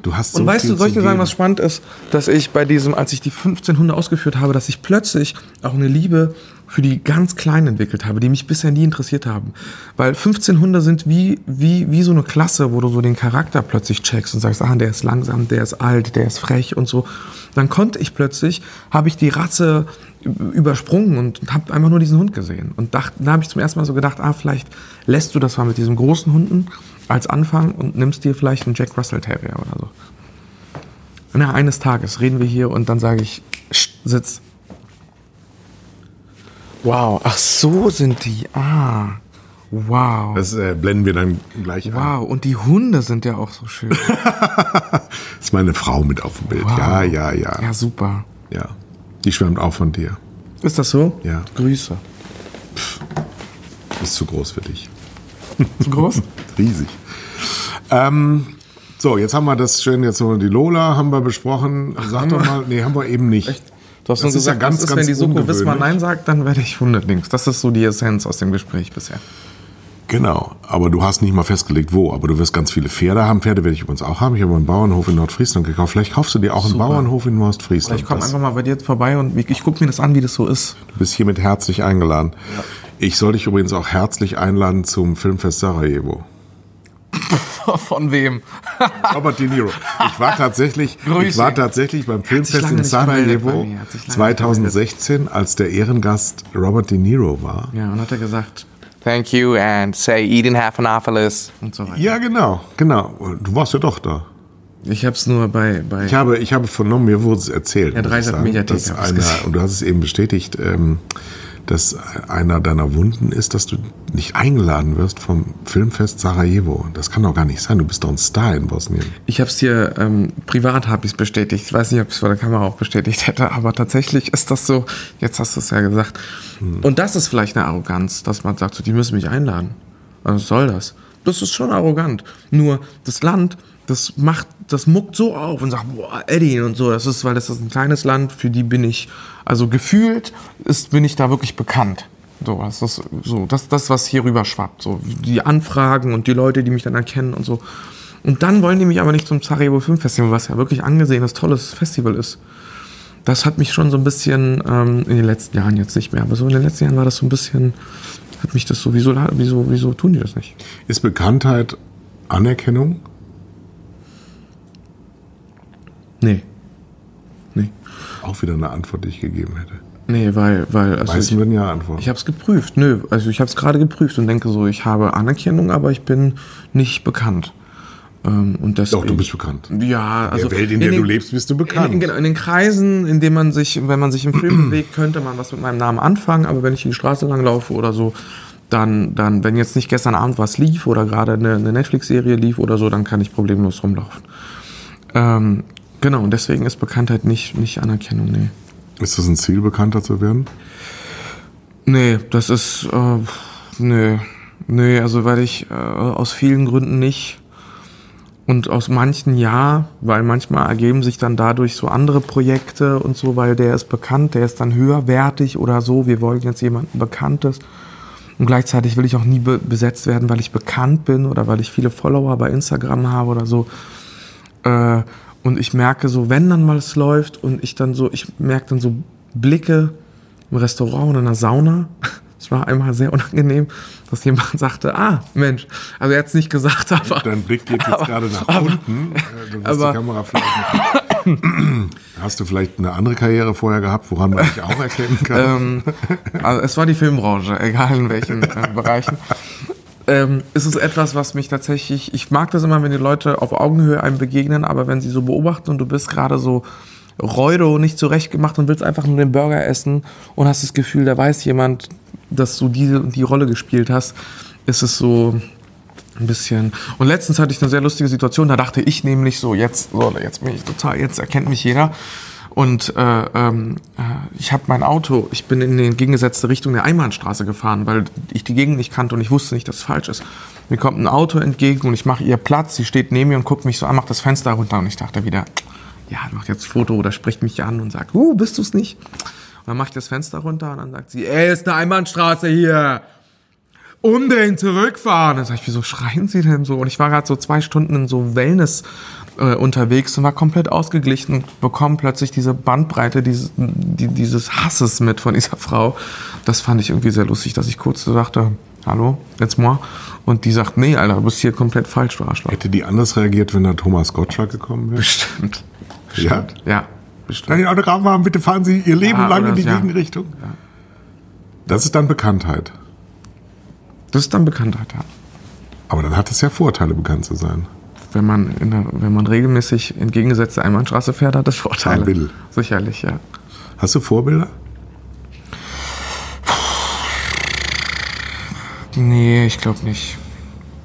Du hast so und weißt viel du, soll ich dir sagen, was spannend ist, dass ich bei diesem, als ich die 15 Hunde ausgeführt habe, dass ich plötzlich auch eine Liebe für die ganz Kleinen entwickelt habe, die mich bisher nie interessiert haben. Weil 15 Hunde sind wie, wie, wie so eine Klasse, wo du so den Charakter plötzlich checkst und sagst, ah, der ist langsam, der ist alt, der ist frech und so. Dann konnte ich plötzlich, habe ich die Rasse übersprungen und habe einfach nur diesen Hund gesehen. Und dachte, da habe ich zum ersten Mal so gedacht, ah, vielleicht lässt du das mal mit diesen großen Hunden als Anfang und nimmst dir vielleicht einen Jack Russell Terrier oder so. Na, eines Tages reden wir hier und dann sage ich, "Sst, sitz. Wow, ach so sind die. Ah, wow. Das äh, blenden wir dann gleich ein. Wow, und die Hunde sind ja auch so schön. Das ist meine Frau mit auf dem Bild. Wow. Ja, ja, ja, Ja, super. ja. Die schwärmt auch von dir. Ist das so? Ja. Grüße. Ist zu groß für dich. Zu groß? Riesig. Ähm, so, jetzt haben wir das schön, jetzt so die Lola haben wir besprochen. Sag doch mal, nee, haben wir eben nicht. Du hast Das nur ist ja gesagt, ganz, was ist, ganz wenn die Soko. Wismar Nein sagt, dann werde ich Hundelinks. Das ist so die Essenz aus dem Gespräch bisher. Genau, aber du hast nicht mal festgelegt, wo. Aber du wirst ganz viele Pferde haben. Pferde werde ich übrigens auch haben. Ich habe einen Bauernhof in Nordfriesland gekauft. Vielleicht kaufst du dir auch einen Bauernhof in Nordfriesland. Ich komme einfach mal bei dir vorbei und ich, ich gucke mir das an, wie das so ist. Du bist hiermit herzlich eingeladen. Ich soll dich übrigens auch herzlich einladen zum Filmfest Sarajevo. Von wem? Robert De Niro. Ich war tatsächlich, ich war tatsächlich beim Filmfest in Sarajevo bei mir, hat sich lange nicht 2016, als der Ehrengast Robert De Niro war. Ja, und hat er gesagt, Thank you and say Eden Halfanopoulos. und so weiter. Ja, genau, genau. Du warst ja doch da. Ich habe es nur bei, bei Ich habe, ich habe vernommen, mir wurde es erzählt. Ich Dreisat Mediathek dass hab ich's einer, und du hast es eben bestätigt, ähm, dass einer deiner Wunden ist, dass du nicht eingeladen wirst vom Filmfest Sarajevo. Das kann doch gar nicht sein. Du bist doch ein Star in Bosnien. Ich habe es dir ähm, privat habe ich bestätigt. Ich weiß nicht, ob ich es vor der Kamera auch bestätigt hätte, aber tatsächlich ist das so. Jetzt hast du es ja gesagt. Und das ist vielleicht eine Arroganz, dass man sagt, so, die müssen mich einladen. Was soll das? Das ist schon arrogant. Nur das Land, das macht, das muckt so auf und sagt, boah, Eddie und so. Das ist, weil das ist ein kleines Land. Für die bin ich, also gefühlt ist, bin ich da wirklich bekannt. So, das ist so, das, das, was hier rüber schwappt. So, die Anfragen und die Leute, die mich dann erkennen und so. Und dann wollen die mich aber nicht zum Sarajevo Film Festival, was ja wirklich angesehenes, tolles Festival ist. Das hat mich schon so ein bisschen, ähm, in den letzten Jahren jetzt nicht mehr, aber so in den letzten Jahren war das so ein bisschen, hat mich das so, wieso, wieso, wieso tun die das nicht? Ist Bekanntheit Anerkennung? Nee. Nee. Auch wieder eine Antwort, die ich gegeben hätte. Nee, weil, weil, also ich, würden ja antworten. ich habe es geprüft. Nö, also ich habe es gerade geprüft und denke so, ich habe Anerkennung, aber ich bin nicht bekannt. Ähm, und Doch, deswegen, du bist bekannt. Ja, also der Welt, in der den- du lebst, bist du bekannt. In, genau, in den Kreisen, in denen man sich, wenn man sich im Film bewegt, könnte man was mit meinem Namen anfangen, aber wenn ich die Straße lang laufe oder so, dann, dann, wenn jetzt nicht gestern Abend was lief oder gerade eine, eine Netflix-Serie lief oder so, dann kann ich problemlos rumlaufen. Ähm, genau, und deswegen ist Bekanntheit nicht, nicht Anerkennung, nee. Ist das ein Ziel, bekannter zu werden? Nee, das ist, äh, nee, nee, also weil ich äh, aus vielen Gründen nicht, Und aus manchen ja, weil manchmal ergeben sich dann dadurch so andere Projekte und so, weil der ist bekannt, der ist dann höherwertig oder so. Wir wollen jetzt jemanden Bekanntes. Und gleichzeitig will ich auch nie be besetzt werden, weil ich bekannt bin oder weil ich viele Follower bei Instagram habe oder so. Äh, und ich merke so, wenn dann mal es läuft und ich dann so, ich merke dann so Blicke im Restaurant und in der Sauna. Es war einmal sehr unangenehm, dass jemand sagte, ah, Mensch, also er hat es nicht gesagt, aber... Dein Blick geht jetzt aber- gerade nach aber- unten. Äh, Du wirst aber- die Kamera vielleicht. Hast du vielleicht eine andere Karriere vorher gehabt, woran man dich auch erkennen kann? ähm, also es war die Filmbranche, egal in welchen äh, Bereichen. Ähm, es ist etwas, was mich tatsächlich, ich mag das immer, wenn die Leute auf Augenhöhe einem begegnen, aber wenn sie so beobachten und du bist gerade so Reudo, nicht zurechtgemacht und willst einfach nur den Burger essen und hast das Gefühl, da weiß jemand, dass du diese und die Rolle gespielt hast, ist es so ein bisschen. Und letztens hatte ich eine sehr lustige Situation, da dachte ich nämlich so, jetzt, so, jetzt bin ich total, jetzt erkennt mich jeder. Und äh, ähm, äh, ich habe mein Auto, ich bin in die entgegengesetzte Richtung der Einbahnstraße gefahren, weil ich die Gegend nicht kannte und ich wusste nicht, dass es falsch ist. Mir kommt ein Auto entgegen und ich mache ihr Platz, sie steht neben mir und guckt mich so an, macht das Fenster runter und ich dachte wieder, ja, macht jetzt Foto oder spricht mich an und sagt, uh, bist du's nicht? Und dann mache ich das Fenster runter und dann sagt sie, ey, ist eine Einbahnstraße hier umdrehen, zurückfahren. Dann sag ich, wieso schreien Sie denn so? Und ich war gerade so zwei Stunden in so Wellness äh, unterwegs und war komplett ausgeglichen und bekomme plötzlich diese Bandbreite dieses, die, dieses Hasses mit von dieser Frau. Das fand ich irgendwie sehr lustig, dass ich kurz so dachte, hallo, jetzt moi. Und die sagt, nee, Alter, du bist hier komplett falsch, du Arschloch. Hätte die anders reagiert, wenn da Thomas Gottschalk gekommen wäre? Bestimmt. Ja? Ja, bestimmt. Kann ich ein Autogramm haben? Bitte fahren Sie Ihr Leben Ja, lang in die ja. Gegenrichtung. Das ist dann Bekanntheit. Das ist dann Bekanntheit, ja. Aber dann hat es ja Vorteile, bekannt zu sein. Wenn man, in der, wenn man regelmäßig entgegengesetzte Einbahnstraße fährt, hat das Vorteile. Will. Sicherlich, ja. Hast du Vorbilder? Nee, ich glaube nicht.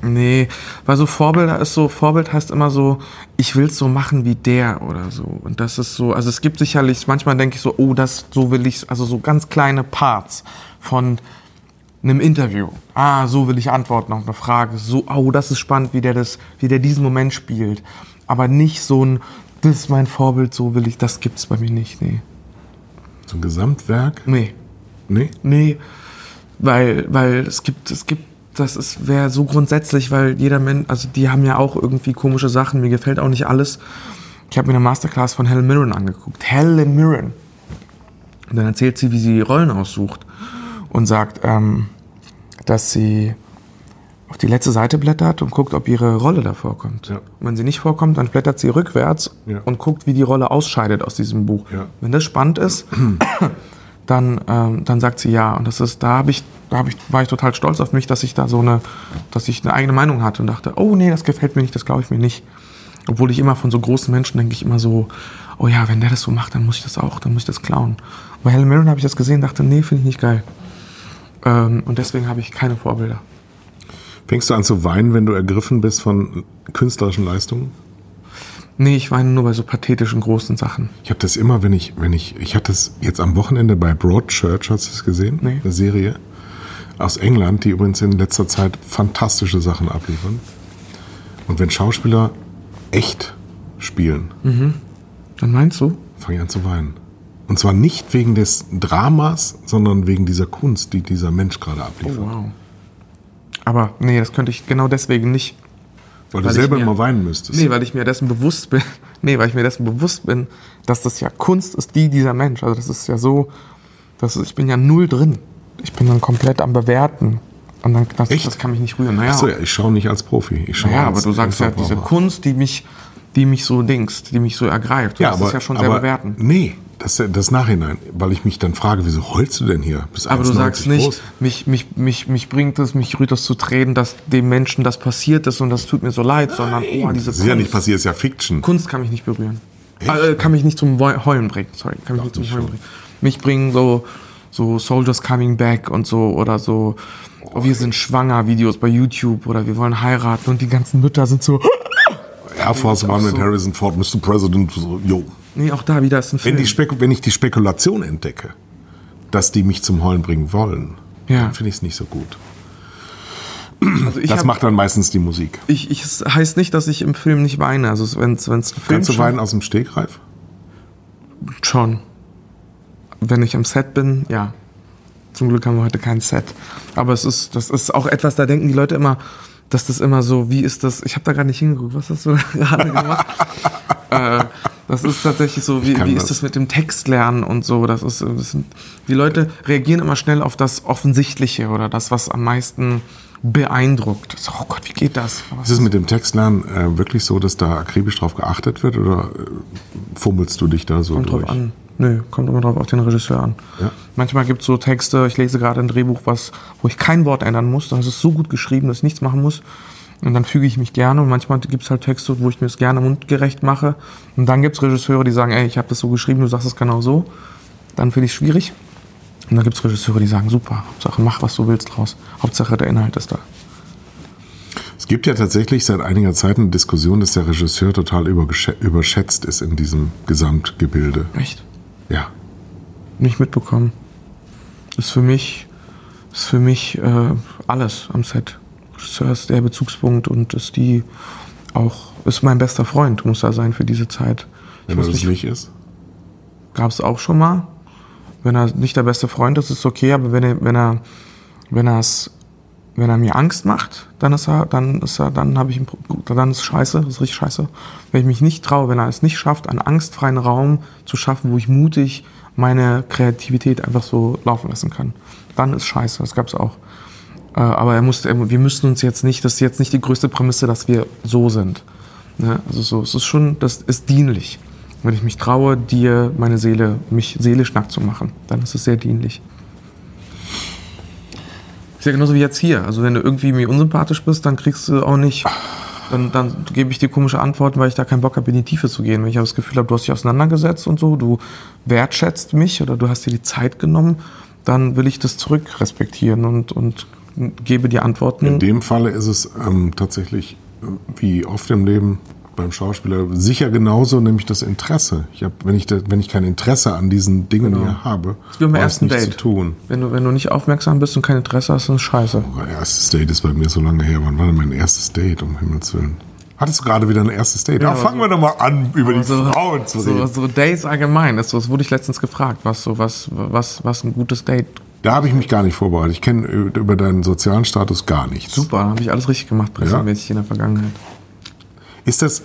Nee, weil so Vorbilder ist so, Vorbild heißt immer so, ich will's so machen wie der oder so. Und das ist so, also es gibt sicherlich, manchmal denke ich so, oh, das, so will ich, also so ganz kleine Parts von einem Interview. Ah, so will ich antworten auf eine Frage. So, oh, das ist spannend, wie der das, wie der diesen Moment spielt. Aber nicht so ein, das ist mein Vorbild, so will ich, das gibt's bei mir nicht, nee. So ein Gesamtwerk? Nee. Nee? Nee, weil, weil es gibt, es gibt, das ist, wäre so grundsätzlich, weil jeder Mensch, also die haben ja auch irgendwie komische Sachen, mir gefällt auch nicht alles. Ich habe mir eine Masterclass von Helen Mirren angeguckt. Helen Mirren. Und dann erzählt sie, wie sie Rollen aussucht und sagt, ähm, dass sie auf die letzte Seite blättert und guckt, ob ihre Rolle da vorkommt. Ja. Und wenn sie nicht vorkommt, dann blättert sie rückwärts Ja. und guckt, wie die Rolle ausscheidet aus diesem Buch. Ja. Wenn das spannend ist, dann, ähm, dann sagt sie ja. Und das ist, da habe ich, da habe ich, war ich total stolz auf mich, dass ich da so eine, dass ich eine eigene Meinung hatte und dachte, oh nee, das gefällt mir nicht, das glaube ich mir nicht. Obwohl ich immer von so großen Menschen denke ich immer so, oh ja, wenn der das so macht, dann muss ich das auch, dann muss ich das klauen. Bei Helen Mirren habe ich das gesehen, dachte, nee, finde ich nicht geil. Ähm, und deswegen habe ich keine Vorbilder. Fängst du an zu weinen, wenn du ergriffen bist von künstlerischen Leistungen? Nee, ich weine nur bei so pathetischen großen Sachen. Ich habe das immer, wenn ich, wenn ich, ich hatte es jetzt am Wochenende bei Broadchurch, hast du es gesehen? Nee. Eine Serie aus England, die übrigens in letzter Zeit fantastische Sachen abliefern. Und wenn Schauspieler echt spielen, Dann meinst du? fange ich an zu weinen. Und zwar nicht wegen des Dramas, sondern wegen dieser Kunst, die dieser Mensch gerade abliefert. Wow. Aber nee, das könnte ich genau deswegen nicht. Weil du Weil ich selber mir- immer weinen müsstest. Nee, weil ich mir dessen bewusst bin. Nee, weil ich mir dessen bewusst bin, dass das ja Kunst ist, die dieser Mensch. Also das ist ja so, das ist, ich bin ja null drin. Ich bin dann komplett am Bewerten. Und dann, das, Echt? das kann mich nicht rühren. Naja, Achso, ja, ich schaue nicht als Profi. Ich schaue naja als aber du sagst ja, diese. Kunst, die mich, die mich so dingst, die mich so ergreift. Du Ja, aber, es ja schon sehr aber, bewerten. Nee, das, das Nachhinein. Weil ich mich dann frage, wieso heulst du denn hier? Bist Aber du 1,90 sagst nicht, groß. mich, mich, mich, mich bringt es, mich rührt es zu Tränen, dass dem Menschen das passiert ist und das tut mir so leid, sondern oh, diese Das ist ja nicht passiert, ist ja Fiction. Kunst kann mich nicht berühren. Äh, kann mich nicht zum Heulen bringen. Sorry, kann mich nicht zum Heulen schon. bringen. Mich bringen so, so Soldiers Coming Back und so oder so. Oh, wir sind schwanger Videos bei YouTube oder wir wollen heiraten und die ganzen Mütter sind so. Air Force One mit Harrison Ford, Mr. President, so, yo. Nee, auch da wieder ist ein Wenn, Film. die Spek wenn ich die Spekulation entdecke, dass die mich zum Heulen bringen wollen, Ja. dann finde ich es nicht so gut. Also Das hab- macht dann meistens die Musik. Ich, ich, es heißt nicht, dass ich im Film nicht weine. Also wenn es ein Film Kannst du weinen aus dem Stegreif? Schon. Wenn ich am Set bin, ja. Zum Glück haben wir heute kein Set. Aber es ist, das ist auch etwas, da denken die Leute immer, dass das immer so, wie ist das? Ich habe da gerade nicht hingeguckt. Was hast du da gerade gemacht? äh, das ist tatsächlich so, wie, wie ist das mit dem Textlernen und so? Das ist, das sind, die Leute reagieren immer schnell auf das Offensichtliche oder das, was am meisten beeindruckt. So, oh Gott, wie geht das? Ist es mit dem Textlernen äh, wirklich so, dass da akribisch drauf geachtet wird oder äh, fummelst du dich da so Kommt durch? drauf an. Nö, kommt immer drauf auf den Regisseur an. Ja. Manchmal gibt es so Texte, ich lese gerade ein Drehbuch, was, wo ich kein Wort ändern muss, dann ist es so gut geschrieben, dass ich nichts machen muss. Und dann füge ich mich gerne. Und manchmal gibt es halt Texte, wo ich mir es gerne mundgerecht mache. Und dann gibt es Regisseure, die sagen, ey, ich habe das so geschrieben, du sagst es genau so. Dann finde ich es schwierig. Und dann gibt es Regisseure, die sagen, super, Hauptsache mach, was du willst draus. Hauptsache der Inhalt ist da. Es gibt ja tatsächlich seit einiger Zeit eine Diskussion, dass der Regisseur total überschätzt ist in diesem Gesamtgebilde. Echt? Ja. nicht mitbekommen. Ist für mich, ist für mich äh, alles am Set. Regisseur ist der Bezugspunkt und ist die auch, ist mein bester Freund, muss er sein für diese Zeit. Ich Wenn er das nicht, nicht ist. gab es auch schon mal. Wenn er nicht der beste Freund ist, ist okay, aber wenn er, wenn er, wenn er es, wenn er mir Angst macht, dann ist er, dann ist er, dann habe ich, ein dann ist scheiße, das ist richtig scheiße. Wenn ich mich nicht traue, wenn er es nicht schafft, einen angstfreien Raum zu schaffen, wo ich mutig meine Kreativität einfach so laufen lassen kann, dann ist scheiße. Das gab es auch. Äh, aber er muss, er, wir müssen uns jetzt nicht, das ist jetzt nicht die größte Prämisse, dass wir so sind. Ne? Also so, es ist schon, das ist dienlich. Wenn ich mich traue, dir meine Seele, mich seelisch nackt zu machen, dann ist es sehr dienlich. Ist ja genauso wie jetzt hier. Also wenn du irgendwie mir unsympathisch bist, dann kriegst du auch nicht, dann, dann gebe ich dir komische Antworten, weil ich da keinen Bock habe, in die Tiefe zu gehen. Wenn ich das Gefühl habe, du hast dich auseinandergesetzt und so, du wertschätzt mich oder du hast dir die Zeit genommen, dann will ich das zurück respektieren und, und gebe dir Antworten. In dem Falle ist es ähm, tatsächlich, äh, wie oft im Leben beim Schauspieler, sicher genauso, nämlich das Interesse. Ich hab, wenn, ich da, wenn ich kein Interesse an diesen Dingen hier habe, Wie beim brauche ich ersten Date. zu tun. Wenn du, wenn du nicht aufmerksam bist und kein Interesse hast, dann ist scheiße. Mein erstes Date ist bei mir so lange her. Wann war denn mein erstes Date, um Himmels Willen? Hattest du gerade wieder ein erstes Date? Ja, aber fangen so- wir doch mal an, über die so, Frauen zu so, reden. so Dates allgemein, das, das wurde ich letztens gefragt, was so was was was ein gutes Date. Da habe ich mich gar nicht vorbereitet. Ich kenne äh, über deinen sozialen Status gar nichts. Super, habe ich alles richtig gemacht, pressemäßig in der Vergangenheit. Ist das,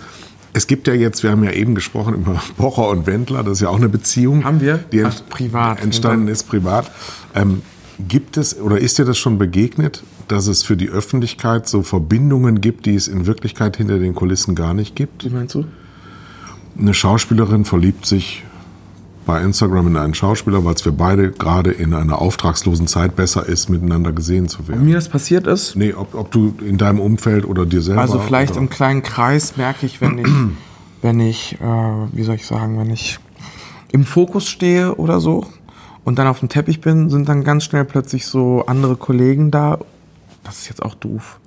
es gibt ja jetzt, wir haben ja eben gesprochen über Pocher und Wendler, das ist ja auch eine Beziehung. Haben wir? Die Ach, privat. entstanden ist privat. Ähm, gibt es oder ist dir das schon begegnet, dass es für die Öffentlichkeit so Verbindungen gibt, die es in Wirklichkeit hinter den Kulissen gar nicht gibt? Wie meinst du? Eine Schauspielerin verliebt sich bei Instagram in einen Schauspieler, weil es für beide gerade in einer auftragslosen Zeit besser ist, miteinander gesehen zu Ob werden. mir das passiert ist? Nee, ob, ob du in deinem Umfeld oder dir selber. Also vielleicht oder, im kleinen Kreis merke ich, wenn ich, wenn ich, äh, wie soll ich sagen, wenn ich im Fokus stehe oder so und dann auf dem Teppich bin, sind dann ganz schnell plötzlich so andere Kollegen da. Das ist jetzt auch doof.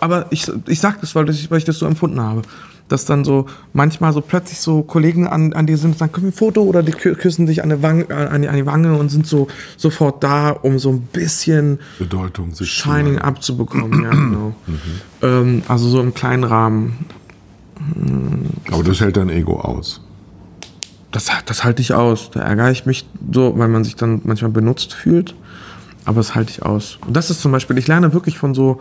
Aber ich, ich sag das, weil, das, weil ich das so empfunden habe. Dass dann so manchmal so plötzlich so Kollegen an, an dir sind und sagen, können wir ein Foto oder die kü- küssen dich an, der Wange, an, die, an die Wange und sind so sofort da, um so ein bisschen Bedeutung sich Shining abzubekommen. ja, genau. ähm, also so im kleinen Rahmen. Aber das hält dein Ego aus. Das, das halte ich aus. Da ärgere ich mich so, weil man sich dann manchmal benutzt fühlt. Aber das halte ich aus. Und das ist zum Beispiel, ich lerne wirklich von so,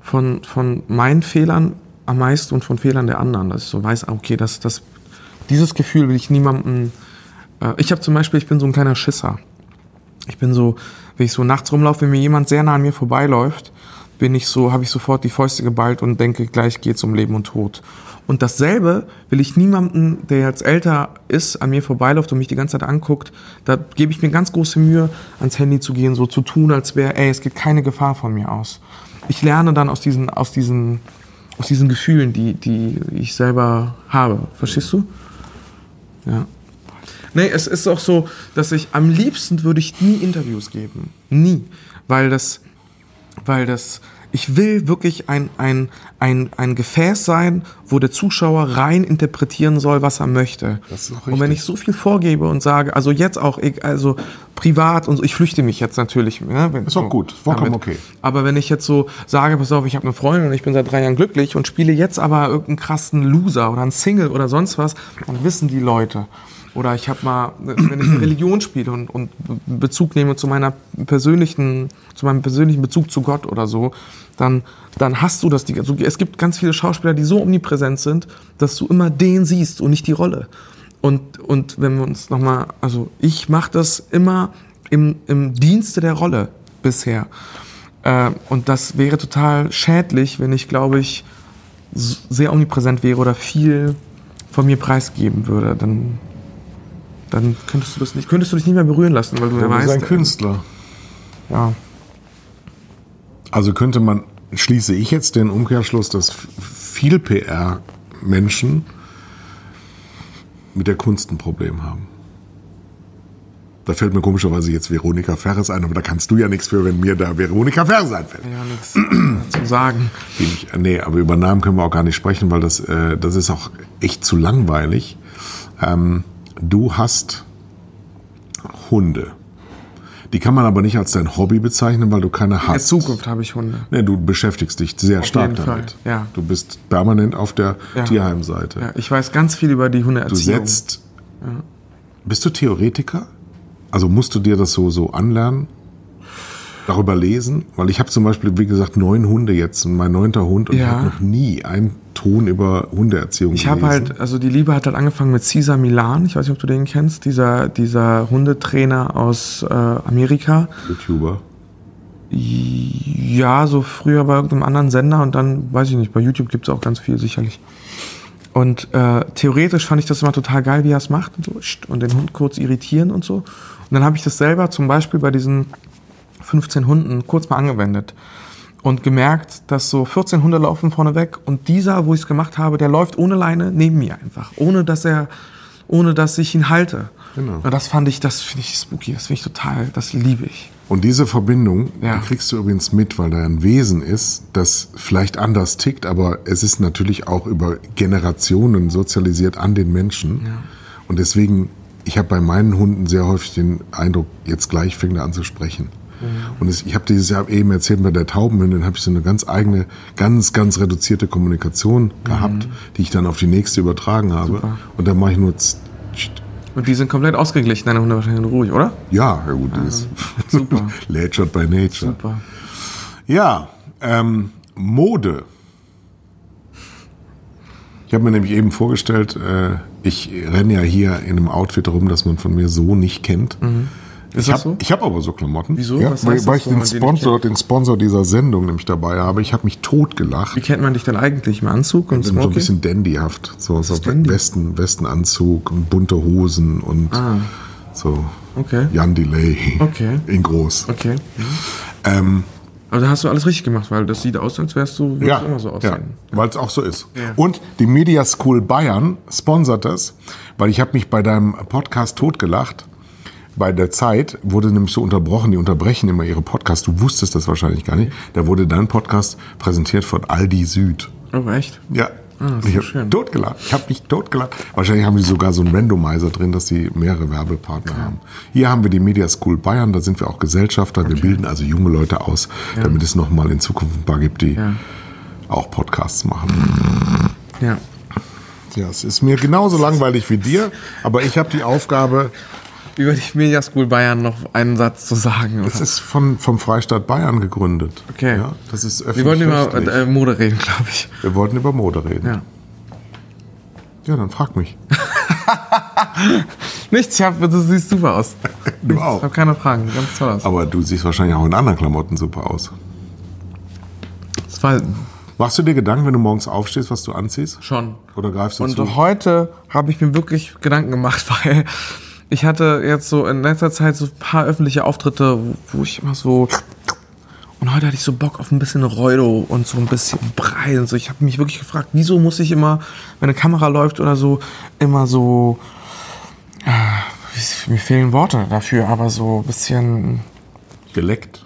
von, von meinen Fehlern am meisten und von Fehlern der anderen. Dass ich so weiß, ah, okay, das, das, dieses Gefühl will ich niemandem. Äh, ich habe zum Beispiel, ich bin so ein kleiner Schisser. Ich bin so, wenn ich so nachts rumlaufe, wenn mir jemand sehr nah an mir vorbeiläuft, bin ich so, habe ich sofort die Fäuste geballt und denke, gleich geht's um Leben und Tod. Und dasselbe will ich niemanden, der jetzt älter ist, an mir vorbeiläuft und mich die ganze Zeit anguckt, da gebe ich mir ganz große Mühe, ans Handy zu gehen, so zu tun, als wäre, ey, es geht keine Gefahr von mir aus. Ich lerne dann aus diesen, aus diesen, aus diesen Gefühlen, die, die ich selber habe. Verstehst du? Ja. Nee, es ist auch so, dass ich am liebsten würde ich nie Interviews geben. Nie. Weil das, weil das Ich will wirklich ein, ein, ein, ein Gefäß sein, wo der Zuschauer rein interpretieren soll, was er möchte. Das ist und wenn ich so viel vorgebe und sage, also jetzt auch, ich- also privat und so, ich flüchte mich jetzt natürlich. Ja, wenn, Ist auch gut, vollkommen okay. Aber wenn ich jetzt so sage, pass auf, ich habe eine Freundin und ich bin seit drei Jahren glücklich und spiele jetzt aber irgendeinen krassen Loser oder einen Single oder sonst was, dann wissen die Leute. Oder ich habe mal, wenn ich Religion spiele und, und Bezug nehme zu meiner persönlichen, zu meinem persönlichen Bezug zu Gott oder so, dann, dann hast du das. Also es gibt ganz viele Schauspieler, die so omnipräsent sind, dass du immer den siehst und nicht die Rolle. Und, und wenn wir uns nochmal, also ich mache das immer im, im Dienste der Rolle bisher. Äh, und das wäre total schädlich, wenn ich, glaube ich, sehr omnipräsent wäre oder viel von mir preisgeben würde. Dann, dann könntest du das nicht, könntest du dich nicht mehr berühren lassen, weil du ja Du bist weißt. ein Künstler. Ja. Also könnte man, schließe ich jetzt den Umkehrschluss, dass viel PR-Menschen mit der Kunst ein Problem haben. Da fällt mir komischerweise jetzt Veronika Ferres ein, aber da kannst du ja nichts für, wenn mir da Veronika Ferres einfällt. Ja, nichts zu sagen. Ich, nee, aber über Namen können wir auch gar nicht sprechen, weil das, äh, das ist auch echt zu langweilig. Ähm, du hast Hunde. Die kann man aber nicht als dein Hobby bezeichnen, weil du keine In der hast. Zukunft habe ich Hunde. Nee, du beschäftigst dich sehr stark jeden Fall, damit. ja. Du bist permanent auf der Ja. Tierheimseite. Ja, ich weiß ganz viel über die Du Hundeerziehung. setzt. Bist du Theoretiker? Also musst du dir das so, so anlernen? Darüber lesen? Weil ich habe zum Beispiel, wie gesagt, neun Hunde jetzt, mein neunter Hund, und ich Ja. habe noch nie einen Ton über Hundeerziehung Ich habe halt, also die Liebe hat halt angefangen mit Caesar Milan. Ich weiß nicht, ob du den kennst. Dieser, dieser Hundetrainer aus äh, Amerika. YouTuber. Ja, so früher bei irgendeinem anderen Sender und dann, weiß ich nicht, bei YouTube gibt es auch ganz viel sicherlich. Und äh, theoretisch fand ich das immer total geil, wie er es macht und so. Und den Hund kurz irritieren und so. Und dann habe ich das selber zum Beispiel bei diesen 15 Hunden kurz mal angewendet. Und gemerkt, dass so 14 Hunde laufen vorne weg und dieser, wo ich es gemacht habe, der läuft ohne Leine neben mir einfach. Ohne dass er, ohne dass ich ihn halte. Genau. Und das fand ich, das finde ich spooky, das finde ich total, das liebe ich. Und diese Verbindung Ja. die kriegst du übrigens mit, weil da ein Wesen ist, das vielleicht anders tickt, aber es ist natürlich auch über Generationen sozialisiert an den Menschen. Und deswegen, ich habe bei meinen Hunden sehr häufig den Eindruck, jetzt gleich fängt er an zu sprechen. Und es, ich habe dieses Jahr eben erzählt, bei der Taubenhündin habe ich so eine ganz eigene, ganz, ganz reduzierte Kommunikation gehabt, die ich dann auf die nächste übertragen habe. Und dann mache ich nur Und die sind komplett ausgeglichen, deine Hunde wahrscheinlich ruhig, oder? ja, ja gut, das ist super. Natured by Nature. Super. Ja, ähm, Mode. Ich habe mir nämlich eben vorgestellt, äh, ich renne ja hier in einem Outfit rum, das man von mir so nicht kennt. Ist Ich das habe so? ich hab aber so Klamotten. Wieso? Ja, weil, weil ich wenn den Sponsor, den Sponsor dieser Sendung nämlich dabei habe. Ich habe mich totgelacht. Wie kennt man dich denn eigentlich? Im Anzug und bin so ein Smoking? bisschen dandyhaft. So, so dandy? Westen, Westenanzug und bunte Hosen und so Okay. Jan Delay Okay. in groß. Okay. Ähm, Aber da hast du alles richtig gemacht, weil das sieht aus, als wärst du Ja, immer so ja aussehen. weil es auch so ist. Ja. Und die Media School Bayern sponsert das, weil ich habe mich bei deinem Podcast totgelacht. Bei der Zeit wurde nämlich so unterbrochen, die unterbrechen immer ihre Podcasts. Du wusstest das wahrscheinlich gar nicht. Da wurde dein Podcast präsentiert von Aldi Süd. Oh, echt? Ja. Ah, ich habe totgelacht. Ich habe mich totgelacht. Wahrscheinlich haben die sogar so einen Randomizer drin, dass sie mehrere Werbepartner haben. Hier haben wir die Media School Bayern, da sind wir auch Gesellschafter. Wir bilden also junge Leute aus, damit es nochmal in Zukunft ein paar gibt, die Ja. auch Podcasts machen. Ja. Ja, es ist mir genauso langweilig wie dir, aber ich habe die Aufgabe, Über die Media School Bayern noch einen Satz zu sagen. es Oder? ist von, vom Freistaat Bayern gegründet. Okay. Ja, das ist Wir wollten über äh, Mode reden, glaube ich. Wir wollten über Mode reden. Ja. ja dann frag mich. Nichts, ich hab, du siehst super aus. Du Ich auch. habe keine Fragen, ganz toll aus. Aber du siehst wahrscheinlich auch in anderen Klamotten super aus. Das war Machst du dir Gedanken, wenn du morgens aufstehst, was du anziehst? schon. Oder greifst du Und zu? heute habe ich mir wirklich Gedanken gemacht, weil ich hatte jetzt so in letzter Zeit so ein paar öffentliche Auftritte, wo, wo ich immer so. Und heute hatte ich so Bock auf ein bisschen Reudo und so ein bisschen Brei und so. Ich habe mich wirklich gefragt, wieso muss ich immer, wenn eine Kamera läuft oder so, immer so. Äh, mir fehlen Worte dafür, aber so ein bisschen. Geleckt.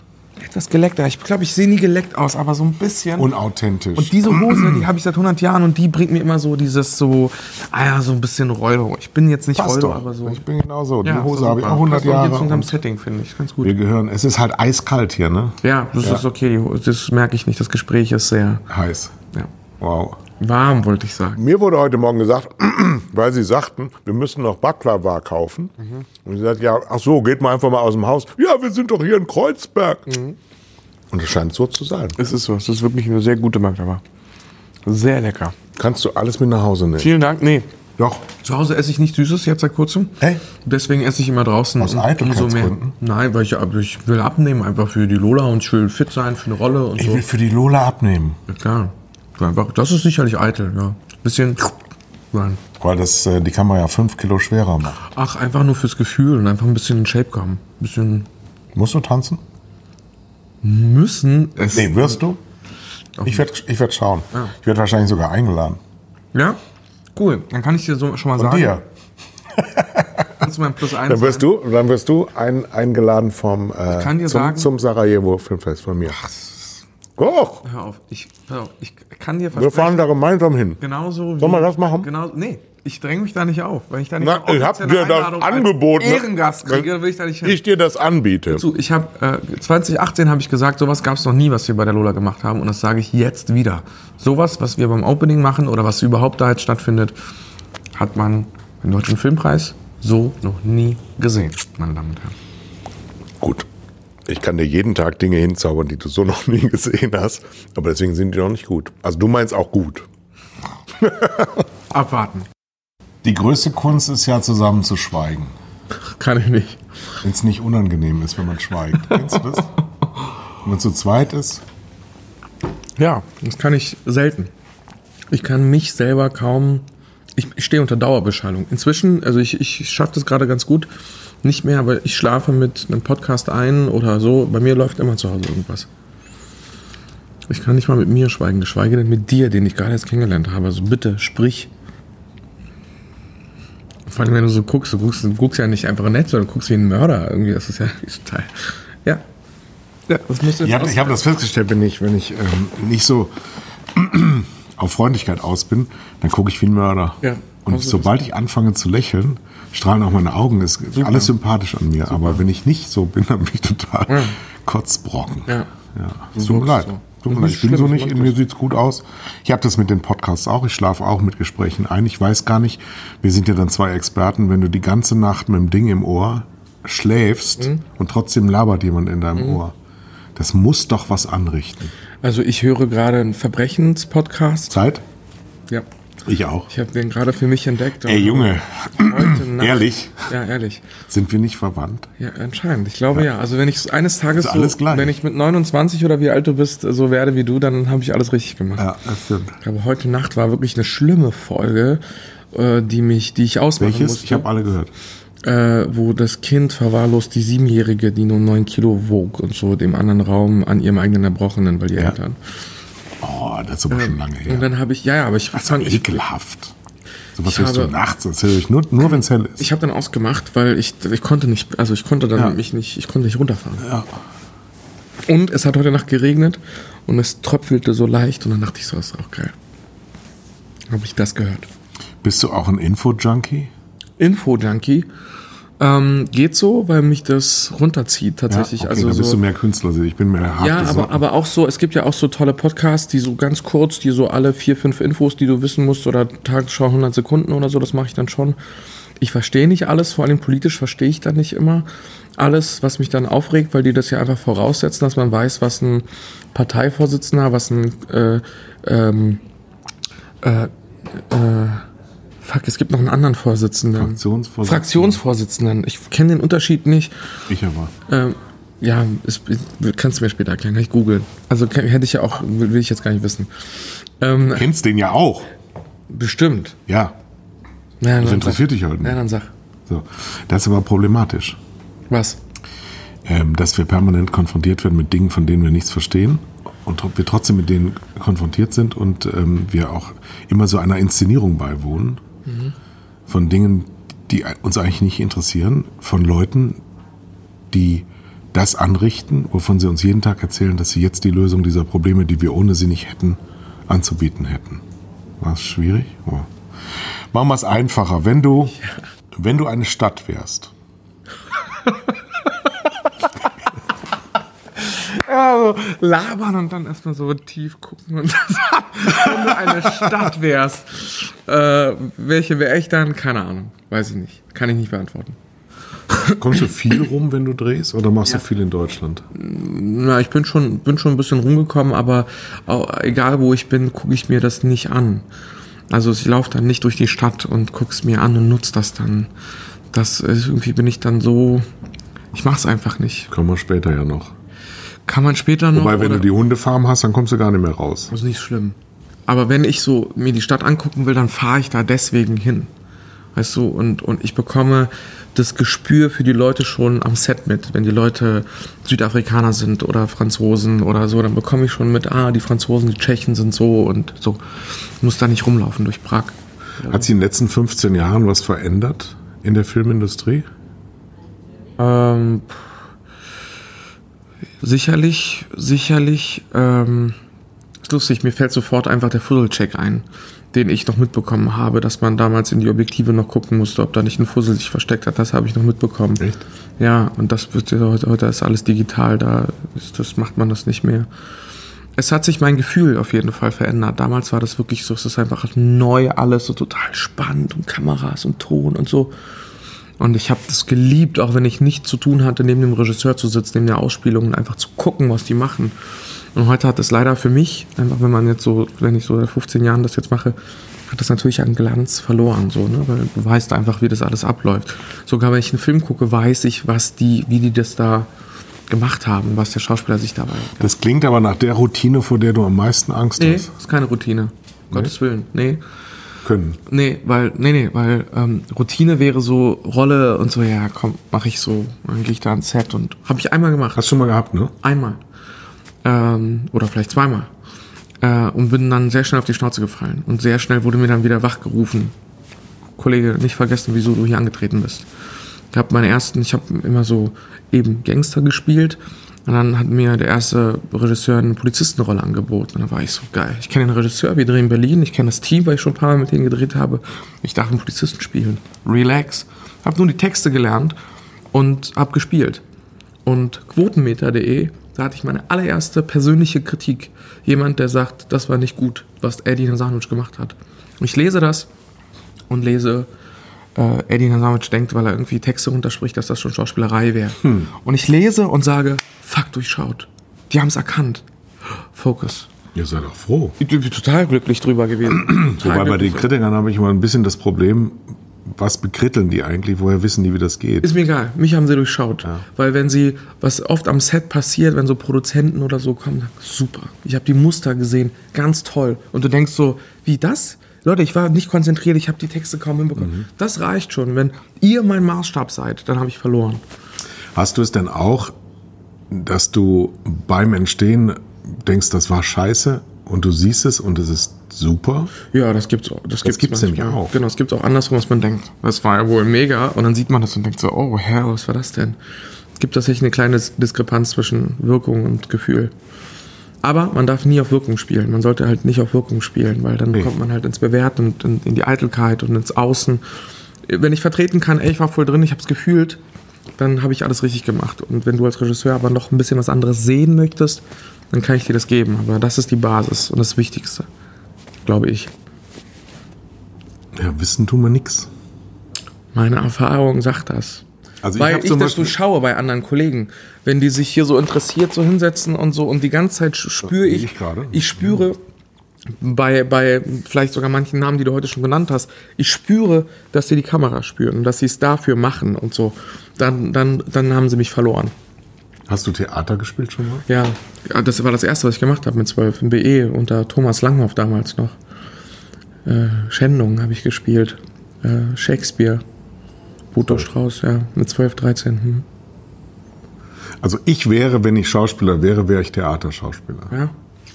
Etwas geleckter. Ich glaube, ich sehe nie geleckt aus, aber so ein bisschen. Unauthentisch. Und diese Hose, die habe ich seit 100 Jahren und die bringt mir immer so dieses so, ah ja, so ein bisschen Rollo. Ich bin jetzt nicht Passt Rollo, doch. aber so. Ich bin genau so. Die ja, Hose habe ich auch 100 Passt auch Hier zu Jahre. unserem und Setting, finde ich. Ganz gut. Wir gehören. Es ist halt eiskalt hier, ne? Ja, das ist okay. Das merke ich nicht. Das Gespräch ist sehr Heiß. ja, Wow. Warm, wollte ich sagen. Mir wurde heute Morgen gesagt, weil sie sagten, wir müssen noch Baklava kaufen. Und sie sagt, ja, ach so, geht mal einfach mal aus dem Haus. Ja, wir sind doch hier in Kreuzberg. Und es scheint so zu sein. Es ist so. Es ist wirklich eine sehr gute Baklava. Sehr lecker. Kannst du alles mit nach Hause nehmen? Vielen Dank. Nee, Doch. Zu Hause esse ich nichts Süßes jetzt seit kurzem. Hey. Deswegen esse ich immer draußen. Aus Eitelkeitsgründen? Nein, weil ich, ich will abnehmen, einfach für die Lola und ich will fit sein für eine Rolle und Ich so. will für die Lola abnehmen. Ja, klar. Einfach, das ist sicherlich eitel, ja. Bisschen sein. Weil das, äh, die kann man ja fünf Kilo schwerer machen. Ach, einfach nur fürs Gefühl und einfach ein bisschen in Shape kommen. Ein bisschen Musst du tanzen? müssen es. Nee, wirst du? Ich werde ich werd schauen. Ich werde wahrscheinlich sogar eingeladen. Ja? Cool. Dann kann ich dir so schon mal Von sagen. dir. Kannst du mein Plus eins Dann wirst sein? du, dann wirst du ein, eingeladen vom äh, zum, sagen- zum Sarajevo Filmfest von mir. Doch, Hör auf. Ich, hör auf. Ich kann dir wir versprechen. fahren da gemeinsam hin. Genauso wie, Sollen wir das machen? Genau, nee, ich dränge mich da nicht auf, weil ich da nicht Na, ich hab dir das Einladung als angeboten. Ehrengast kriege, will ich da nicht hin. Ich dir das anbiete. Zu, ich habe äh, 2018 habe ich gesagt, sowas gab es noch nie, was wir bei der Lola gemacht haben, und das sage ich jetzt wieder. Sowas, was wir beim Opening machen oder was überhaupt da jetzt stattfindet, hat man beim Deutschen Filmpreis so noch nie gesehen, meine Damen und Herren. Gut. Ich kann dir jeden Tag Dinge hinzaubern, die du so noch nie gesehen hast. Aber deswegen sind die noch nicht gut. Also du meinst auch gut. Abwarten. Die größte Kunst ist ja zusammen zu schweigen. Kann ich nicht. Wenn es nicht unangenehm ist, wenn man schweigt. Kennst du das? Wenn man zu zweit ist. Ja, das kann ich selten. Ich kann mich selber kaum. Ich, ich stehe unter Dauerbeschallung. Inzwischen, also ich, ich schaffe das gerade ganz gut. Nicht mehr, aber ich schlafe mit einem Podcast ein oder so. Bei mir läuft immer zu Hause irgendwas. Ich kann nicht mal mit mir schweigen, geschweige denn mit dir, den ich gerade erst kennengelernt habe. Also bitte, sprich. Vor allem, wenn du so guckst, du guckst, du guckst ja nicht einfach nett, sondern du guckst wie ein Mörder. Irgendwie, das ist ja total. Ja. Ja, das muss jetzt Ich habe das festgestellt, wenn ich, wenn ich ähm, nicht so auf Freundlichkeit aus bin, dann gucke ich wie ein Mörder. Ja, Und also sobald ich anfange zu lächeln, strahlen auch meine Augen. Ist alles sympathisch an mir. Aber wenn ich nicht so bin, dann bin ich total kotzbrocken. Ja. Ja. Es tut mir leid. so. Tut mir leid. Ich bin so ich nicht. In mir das. sieht's gut aus. Ich habe das mit den Podcasts auch. Ich schlafe auch mit Gesprächen ein. Ich weiß gar nicht, wir sind ja dann zwei Experten, wenn du die ganze Nacht mit dem Ding im Ohr schläfst Mhm. und trotzdem labert jemand in deinem Ohr. Das muss doch was anrichten. Also ich höre gerade einen Verbrechenspodcast. Zeit? Ja. Ich auch. Ich habe den gerade für mich entdeckt. Ey, Junge, Heute Nacht, ehrlich? Ja, ehrlich. Sind wir nicht verwandt? Ja, anscheinend. Ich glaube ja. Also wenn ich eines Tages Ist alles so, gleich. wenn ich mit 29 oder wie alt du bist, so werde wie du, dann habe ich alles richtig gemacht. Ja, das stimmt. Aber heute Nacht war wirklich eine schlimme Folge, äh, die mich, die ich ausmachen Welches? musste. Ich habe alle gehört. Äh, wo das Kind verwahrlost, die Siebenjährige, die nur 9 Kilo wog und so dem anderen Raum an ihrem eigenen Erbrochenen, weil die Ja. Eltern. Oh, das ist aber schon lange Und her. dann habe ich, ja, ja, aber ich Das ist fand, ich, ekelhaft. Sowas Ich hörst du nachts. Das höre ich nur, nur wenn es hell ist. ich habe dann ausgemacht, weil ich, ich konnte nicht, also ich konnte dann Ja. mich nicht, ich konnte nicht runterfahren. Ja. Und es hat heute Nacht geregnet und es tröpfelte so leicht und dann dachte ich so, das ist auch geil. Habe ich das gehört. Bist du auch ein Info-Junkie? Info-Junkie. Ähm, geht so, weil mich das runterzieht tatsächlich. okay, also da bist so, du mehr Künstler. Ich bin mehr hart Ja, aber, aber auch so, es gibt ja auch so tolle Podcasts, die so ganz kurz, die so alle vier, fünf Infos, die du wissen musst, oder Tagesschau 100 Sekunden oder so, das mache ich dann schon. Ich verstehe nicht alles, vor allem politisch verstehe ich dann nicht immer alles, was mich dann aufregt, weil die das ja einfach voraussetzen, dass man weiß, was ein Parteivorsitzender, was ein äh, ähm, äh, äh, fuck, es gibt noch einen anderen Vorsitzenden. Fraktionsvorsitzender. Fraktionsvorsitzenden. Ich kenne den Unterschied nicht. Ich aber. Ähm, ja, ist, kannst du mir später erklären, kann ich googeln. Also hätte ich ja auch, will, will ich jetzt gar nicht wissen. Ähm, Kennst den ja auch. bestimmt. Ja. Ja, Das interessiert sag. dich halt nicht. Ja, dann sag. So. Das ist aber problematisch. Was? ähm, dass wir permanent konfrontiert werden mit Dingen, von denen wir nichts verstehen und wir trotzdem mit denen konfrontiert sind und ähm, wir auch immer so einer Inszenierung beiwohnen von Dingen, die uns eigentlich nicht interessieren, von Leuten, die das anrichten, wovon sie uns jeden Tag erzählen, dass sie jetzt die Lösung dieser Probleme, die wir ohne sie nicht hätten, anzubieten hätten. War es schwierig? Oh. Machen wir es einfacher. Wenn du, wenn du eine Stadt wärst, Ja, so labern und dann erstmal so tief gucken und wenn du eine Stadt wärst, äh, welche wäre ich dann? Keine Ahnung, weiß ich nicht, kann ich nicht beantworten. kommst du viel rum, wenn du drehst, oder machst du viel in Deutschland? Na, ich bin schon, bin schon ein bisschen rumgekommen, aber egal wo ich bin, gucke ich mir das nicht an. Also ich laufe dann nicht durch die Stadt und guck's mir an und nutze das dann. Das ist, irgendwie bin ich dann so, ich mach's einfach nicht. Kommen wir später ja noch. Kann man später noch. Wobei, wenn oder- du die Hundefarm hast, dann kommst du gar nicht mehr raus. Das ist nicht schlimm. Aber wenn ich so mir die Stadt angucken will, dann fahre ich da deswegen hin. Weißt du, und, und ich bekomme das Gespür für die Leute schon am Set mit. Wenn die Leute Südafrikaner sind oder Franzosen oder so, dann bekomme ich schon mit, ah, die Franzosen, die Tschechen sind so und so. Ich muss da nicht rumlaufen durch Prag. Hat sich in den letzten 15 Jahren was verändert in der Filmindustrie? Ähm, sicherlich, sicherlich, ähm, ist lustig, mir fällt sofort einfach der Fusselcheck ein, den ich noch mitbekommen habe, dass man damals in die Objektive noch gucken musste, ob da nicht ein Fussel sich versteckt hat. Das habe ich noch mitbekommen. Echt? Ja, und das wird heute, heute ist alles digital, da ist, das macht man das nicht mehr. Es hat sich mein Gefühl auf jeden Fall verändert. Damals war das wirklich so, es ist einfach neu alles, so total spannend und Kameras und Ton und so. Und ich habe das geliebt, auch wenn ich nichts zu tun hatte, neben dem Regisseur zu sitzen, neben der Ausspielung und einfach zu gucken, was die machen. Und heute hat es leider für mich, einfach wenn man jetzt so, wenn ich so seit 15 Jahren das jetzt mache, hat das natürlich an Glanz verloren, so, ne? weil du weißt einfach, wie das alles abläuft. Sogar wenn ich einen Film gucke, weiß ich, was die, wie die das da gemacht haben, was der Schauspieler sich dabei. Das klingt aber nach der Routine, vor der du am meisten Angst Nee, hast. ist keine Routine. Gottes Willen. Nee. Können. Nee, weil, nee, nee, weil ähm, Routine wäre so Rolle und so, ja, komm, mach ich so. Dann gehe ich da ans Set und habe ich einmal gemacht. Hast du schon mal gehabt, ne? Einmal. Ähm, oder vielleicht zweimal. Äh, und bin dann sehr schnell auf die Schnauze gefallen. Und sehr schnell wurde mir dann wieder wachgerufen. Kollege, nicht vergessen, wieso du hier angetreten bist. Ich habe meine ersten, ich habe immer so eben Gangster gespielt. Und dann hat mir der erste Regisseur eine Polizistenrolle angeboten. Und da war ich so geil. Ich kenne den Regisseur, wir drehen in Berlin. Ich kenne das Team, weil ich schon ein paar Mal mit denen gedreht habe. Ich darf einen Polizisten spielen. Relax. Hab nur die Texte gelernt und hab gespielt. Und quotenmeter.de, da hatte ich meine allererste persönliche Kritik. Jemand, der sagt, das war nicht gut, was Eddie Nasanovic gemacht hat. Und ich lese das und lese, äh, Eddie Nasanovic denkt, weil er irgendwie Texte runterspricht, dass das schon Schauspielerei wäre. Und ich lese und sage, fuck, durchschaut. Die haben es erkannt. Focus. Ihr seid doch froh. Ich bin total glücklich drüber gewesen. Wobei bei den. Kritikern habe ich immer ein bisschen das Problem, was bekritteln die eigentlich? Woher wissen die, wie das geht? Ist mir egal. Mich haben sie durchschaut. Weil wenn sie, was oft am Set passiert, wenn so Produzenten oder so kommen, super. Ich habe die Muster gesehen, ganz toll. Und du denkst so, wie das? Leute, ich war nicht konzentriert, ich habe die Texte kaum hinbekommen. Das reicht schon. Wenn ihr mein Maßstab seid, dann habe ich verloren. Hast du es denn auch, dass du beim Entstehen denkst, das war scheiße und du siehst es und es ist super? Ja, das gibt's auch. Das, gibt's nämlich manchmal. auch. Genau, es gibt auch andersrum, was man denkt. Das war ja wohl mega. Und dann sieht man das und denkt so, oh Herr, was war das denn? Es gibt tatsächlich eine kleine Diskrepanz zwischen Wirkung und Gefühl. Aber man darf nie auf Wirkung spielen. Man sollte halt nicht auf Wirkung spielen, weil dann Nee. kommt man halt ins Bewerten und in, in die Eitelkeit und ins Außen. Wenn ich vertreten kann, ey, ich war voll drin, ich habe es gefühlt, dann habe ich alles richtig gemacht. Und wenn du als Regisseur aber noch ein bisschen was anderes sehen möchtest, dann kann ich dir das geben. Aber das ist die Basis und das Wichtigste, glaube ich. Ja, wissen tun wir nix. Meine Erfahrung sagt das. Also Weil ich, das so schaue bei anderen Kollegen, wenn die sich hier so interessiert so hinsetzen und so und die ganze Zeit spüre ich, ich gerade. ich spüre bei, bei vielleicht sogar manchen Namen, die du heute schon genannt hast, ich spüre, dass sie die Kamera spüren und dass sie es dafür machen und so. Dann, dann, dann haben sie mich verloren. Hast du Theater gespielt schon mal? Ja, ja, das war das erste, was ich gemacht habe mit 12 im BE unter Thomas Langhoff damals noch. Äh, Schändung habe ich gespielt. Äh, Shakespeare. Boto Strauß, ja, mit 12, 13. Hm. Also ich wäre, wenn ich Schauspieler wäre, wäre ich Theaterschauspieler. Ja.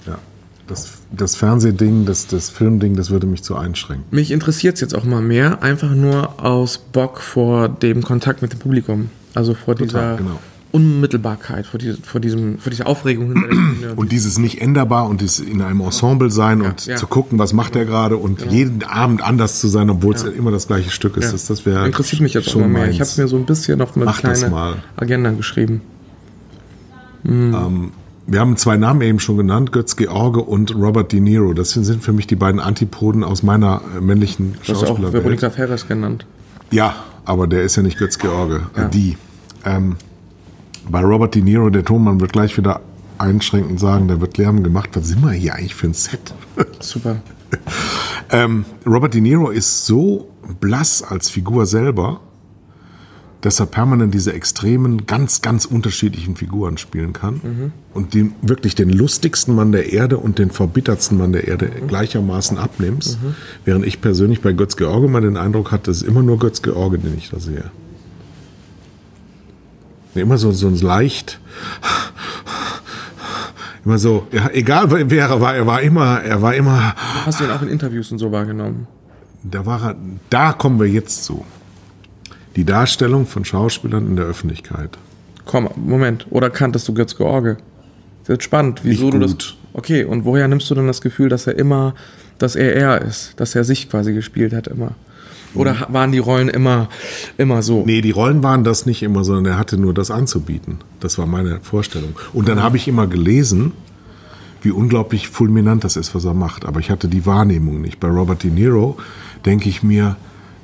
Ja. Das, das Fernsehding, das, das Filmding, das würde mich zu einschränken. Mich interessiert es jetzt auch mal mehr, einfach nur aus Bock vor dem Kontakt mit dem Publikum. Also vor dieser, genau. Unmittelbarkeit, vor, diese, vor, diesem, vor dieser Aufregung hinter der Bühne. Und dieses nicht änderbar und dieses in einem Ensemble sein und ja. zu gucken, was macht er gerade und jeden Abend anders zu sein, obwohl es immer das gleiche Stück ist. Ja. Das, das wäre Interessiert mich jetzt schon immer mehr. Ich meins. habe mir so ein bisschen auf eine Mach kleine mal. Agenda geschrieben. Wir haben zwei Namen eben schon genannt, Götz George und Robert De Niro. Das sind für mich die beiden Antipoden aus meiner äh, männlichen Du hast ja auch Schauspielerwelt. Veronika Ferres genannt. Ja, aber der ist ja nicht Götz George, Ja. äh, die. Ähm, bei Robert De Niro, der Tonmann wird gleich wieder einschränkend sagen, der wird Lärm gemacht. Was sind wir hier eigentlich für ein Set? Super. ähm, Robert De Niro ist so blass als Figur selber, dass er permanent diese extremen, ganz, ganz unterschiedlichen Figuren spielen kann und den, wirklich den lustigsten Mann der Erde und den verbittertsten Mann der Erde gleichermaßen abnimmst, während ich persönlich bei Götz George mal den Eindruck hatte, es ist immer nur Götz George, den ich da sehe. Immer so, so ein leicht, immer so, ja, egal wer er war, er war immer, er war immer, Hast du ihn auch in Interviews und so wahrgenommen? da war er, da kommen wir jetzt zu. Die Darstellung von Schauspielern in der Öffentlichkeit. Komm, Moment. Oder kanntest du Götz George? Das ist spannend, wieso du das. Okay, und woher nimmst du denn das Gefühl, dass er immer, dass er er ist, dass er sich quasi gespielt hat immer? Oder ha- waren die Rollen immer, immer so? Nee, die Rollen waren das nicht immer, sondern er hatte nur das anzubieten. Das war meine Vorstellung. Und dann habe ich immer gelesen, wie unglaublich fulminant das ist, was er macht. Aber ich hatte die Wahrnehmung nicht. Bei Robert De Niro denke ich mir,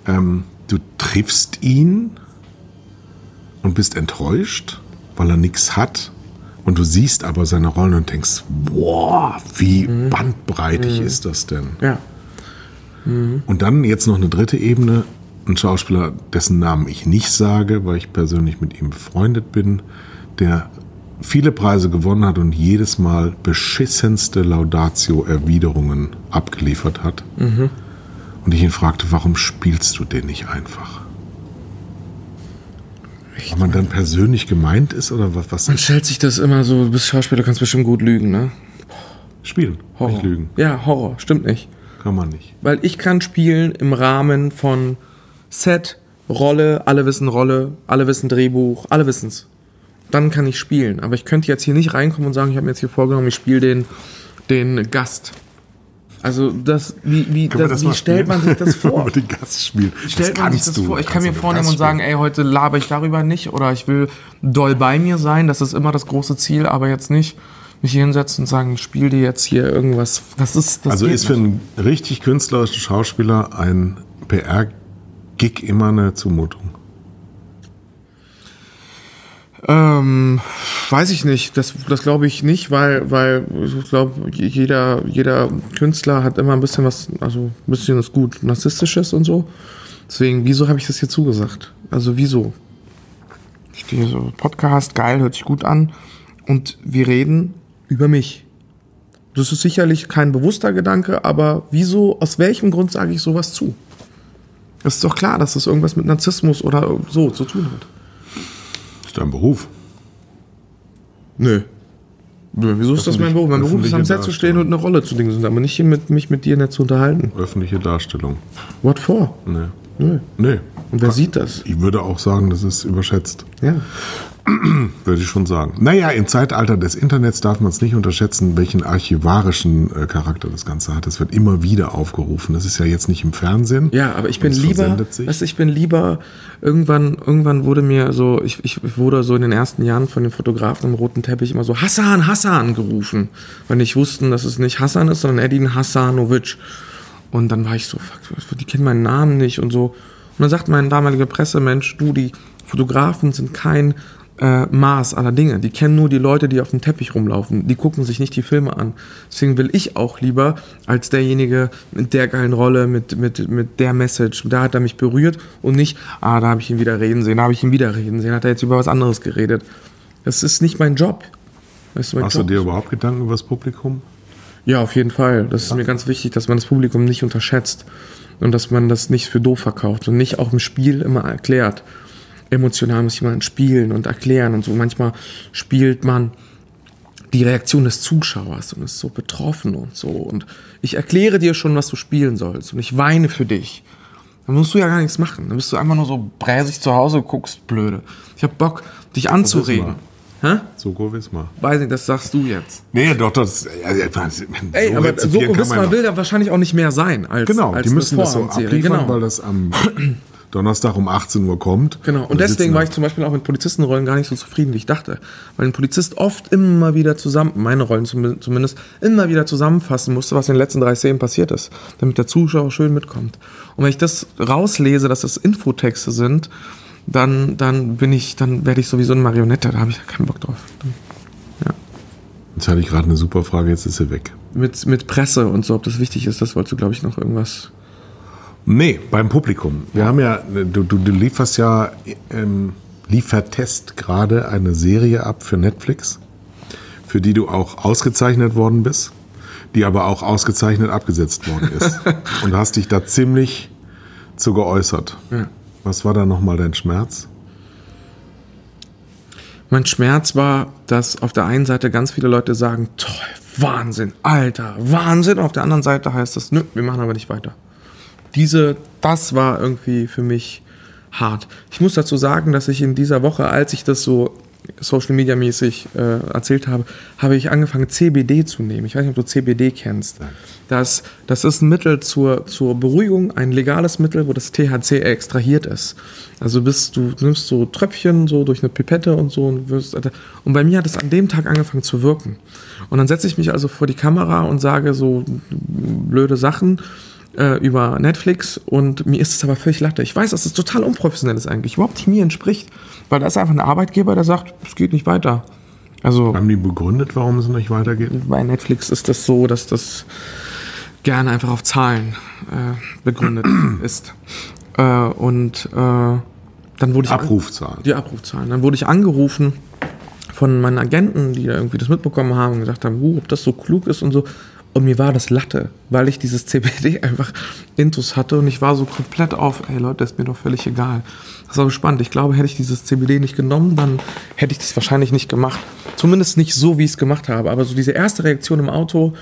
ähm, du triffst ihn und bist enttäuscht, weil er nichts hat. Und du siehst aber seine Rollen und denkst, boah, wie bandbreitig ist das denn? Ja. Und dann jetzt noch eine dritte Ebene. Ein Schauspieler, dessen Namen ich nicht sage, weil ich persönlich mit ihm befreundet bin, der viele Preise gewonnen hat und jedes Mal beschissenste Laudatio-Erwiderungen abgeliefert hat. Und ich ihn fragte, warum spielst du den nicht einfach? Ob man dann persönlich gemeint ist oder was? was Man stellt sich das immer so, du bist Schauspieler, kannst bestimmt gut lügen, ne? spielen, Horror. nicht lügen. Ja, Horror, stimmt nicht. Kann man nicht. Weil ich kann spielen im Rahmen von Set, Rolle, alle wissen Rolle, alle wissen Drehbuch, alle wissen's. Dann kann ich spielen. Aber ich könnte jetzt hier nicht reinkommen und sagen, ich habe mir jetzt hier vorgenommen, ich spiele den, den Gast. Also das, wie, wie, das, das wie stellt man sich das vor? Den Gast spielen. Stellt man sich das du. vor? Ich kann mir vornehmen und sagen, ey, heute laber ich darüber nicht oder ich will doll bei mir sein. Das ist immer das große Ziel, aber jetzt nicht mich hier hinsetzen und sagen, ich spiele dir jetzt hier irgendwas. Das ist das Also ist für einen richtig künstlerischen Schauspieler ein PR-Gig immer eine Zumutung. Ähm, weiß ich nicht. Das, das glaube ich nicht, weil, weil ich glaube, jeder, jeder Künstler hat immer ein bisschen was, also ein bisschen was gut Narzisstisches und so. Deswegen, wieso habe ich das hier zugesagt? Also wieso? Ich stehe so, Podcast, geil, hört sich gut an. Und wir reden über mich. Das ist sicherlich kein bewusster Gedanke, aber wieso, aus welchem Grund sage ich sowas zu? Es ist doch klar, dass das irgendwas mit Narzissmus oder so zu tun hat. Das ist dein Beruf. Nö. Nö, Wieso ist das mein Beruf? Mein Beruf ist am Set zu stehen und eine Rolle zu dingen, aber nicht hier mit, mich mit dir nicht zu unterhalten. Öffentliche Darstellung. What for? Nee. Nö. Nee. Und wer sieht das? Ich würde auch sagen, das ist überschätzt. Ja. Würde ich schon sagen. Naja, im Zeitalter des Internets darf man es nicht unterschätzen, welchen archivarischen äh, Charakter das Ganze hat. Es wird immer wieder aufgerufen. Das ist ja jetzt nicht im Fernsehen. Ja, aber ich bin lieber, du, ich bin lieber, irgendwann, irgendwann wurde mir so, ich, ich wurde so in den ersten Jahren von den Fotografen im roten Teppich immer so Hassan, Hassan gerufen. Weil nicht wussten, dass es nicht Hassan ist, sondern Edin Hassanovic. Und dann war ich so, fuck, die kennen meinen Namen nicht und so. Und dann sagt mein damaliger Pressemensch, du, die Fotografen sind kein äh, Maß aller Dinge. Die kennen nur die Leute, die auf dem Teppich rumlaufen. Die gucken sich nicht die Filme an. Deswegen will ich auch lieber als derjenige mit der geilen Rolle, mit, mit, mit der Message, da hat er mich berührt und nicht, ah, da habe ich ihn wieder reden sehen, da habe ich ihn wieder reden sehen, hat er jetzt über was anderes geredet. Das ist nicht mein Job. Weißt du, mein Machst du Job dir ist- überhaupt Gedanken über das Publikum? ja, auf jeden Fall. Das ist mir ganz wichtig, dass man das Publikum nicht unterschätzt und dass man das nicht für doof verkauft und nicht auch im Spiel immer erklärt. Emotional muss jemand spielen und erklären und so. Manchmal spielt man die Reaktion des Zuschauers und ist so betroffen und so. Und ich erkläre dir schon, was du spielen sollst und ich weine für dich. Dann musst du ja gar nichts machen. Dann bist du einfach nur so bräsig zu Hause, guckst blöde. Ich habe Bock, dich anzuregen. Hä? Soko Wismar. Weiß nicht, das sagst du jetzt. Nee, doch, das. Also, Ey, so aber Soko Wismar will da wahrscheinlich auch nicht mehr sein als Genau, als die müssen das so abliefern, Genau. weil das am Donnerstag um 18 Uhr kommt. Genau, und deswegen war ich zum Beispiel auch mit Polizistenrollen gar nicht so zufrieden, wie ich dachte. Weil ein Polizist oft immer wieder zusammen, meine Rollen zum- zumindest, immer wieder zusammenfassen musste, was in den letzten drei Szenen passiert ist, damit der Zuschauer schön mitkommt. Und wenn ich das rauslese, dass das Infotexte sind, dann, dann bin ich, dann werde ich sowieso eine Marionette, da habe ich keinen Bock drauf. Jetzt hatte ich gerade eine super Frage, jetzt ist sie weg. Mit, mit Presse und so, ob das wichtig ist, das wolltest du, glaube ich, noch irgendwas. Nee, beim Publikum. Wir haben ja, du, du, du lieferst ja, ähm, liefertest gerade eine Serie ab für Netflix, für die du auch ausgezeichnet worden bist, die aber auch ausgezeichnet abgesetzt worden ist. Und hast dich da ziemlich zu geäußert. Ja. Was war da nochmal dein Schmerz? Mein Schmerz war, dass auf der einen Seite ganz viele Leute sagen, toll, Wahnsinn, Alter, Wahnsinn. Auf der anderen Seite heißt es, nö, wir machen aber nicht weiter. Diese, das war irgendwie für mich hart. Ich muss dazu sagen, dass ich in dieser Woche, als ich das so Social Media mäßig äh, erzählt habe, habe ich angefangen CBD zu nehmen. Ich weiß nicht, ob du CBD kennst. Das, das ist ein Mittel zur, zur Beruhigung, ein legales Mittel, wo das THC extrahiert ist. Also bist du nimmst so Tröpfchen so durch eine Pipette und so und wirst und bei mir hat es an dem Tag angefangen zu wirken. Und dann setze ich mich also vor die Kamera und sage so blöde Sachen äh, über Netflix und mir ist es aber völlig latte. Ich weiß, dass es total unprofessionell ist eigentlich, überhaupt nicht mir entspricht, weil da ist einfach ein Arbeitgeber, der sagt, es geht nicht weiter. Also Haben die begründet, warum es nicht weitergeht? bei Netflix ist das so, dass das gerne einfach auf Zahlen äh, begründet ist. Äh, und äh, dann wurde ich Abrufzahlen. die Abrufzahlen. Dann wurde ich angerufen von meinen Agenten, die da irgendwie das mitbekommen haben und gesagt haben, uh, ob das so klug ist und so. Und mir war das Latte, weil ich dieses CBD einfach intus hatte und ich war so komplett auf, ey Leute, ist mir doch völlig egal. Das war spannend. Ich glaube, hätte ich dieses CBD nicht genommen, dann hätte ich das wahrscheinlich nicht gemacht. Zumindest nicht so, wie ich es gemacht habe. Aber so diese erste Reaktion im Auto,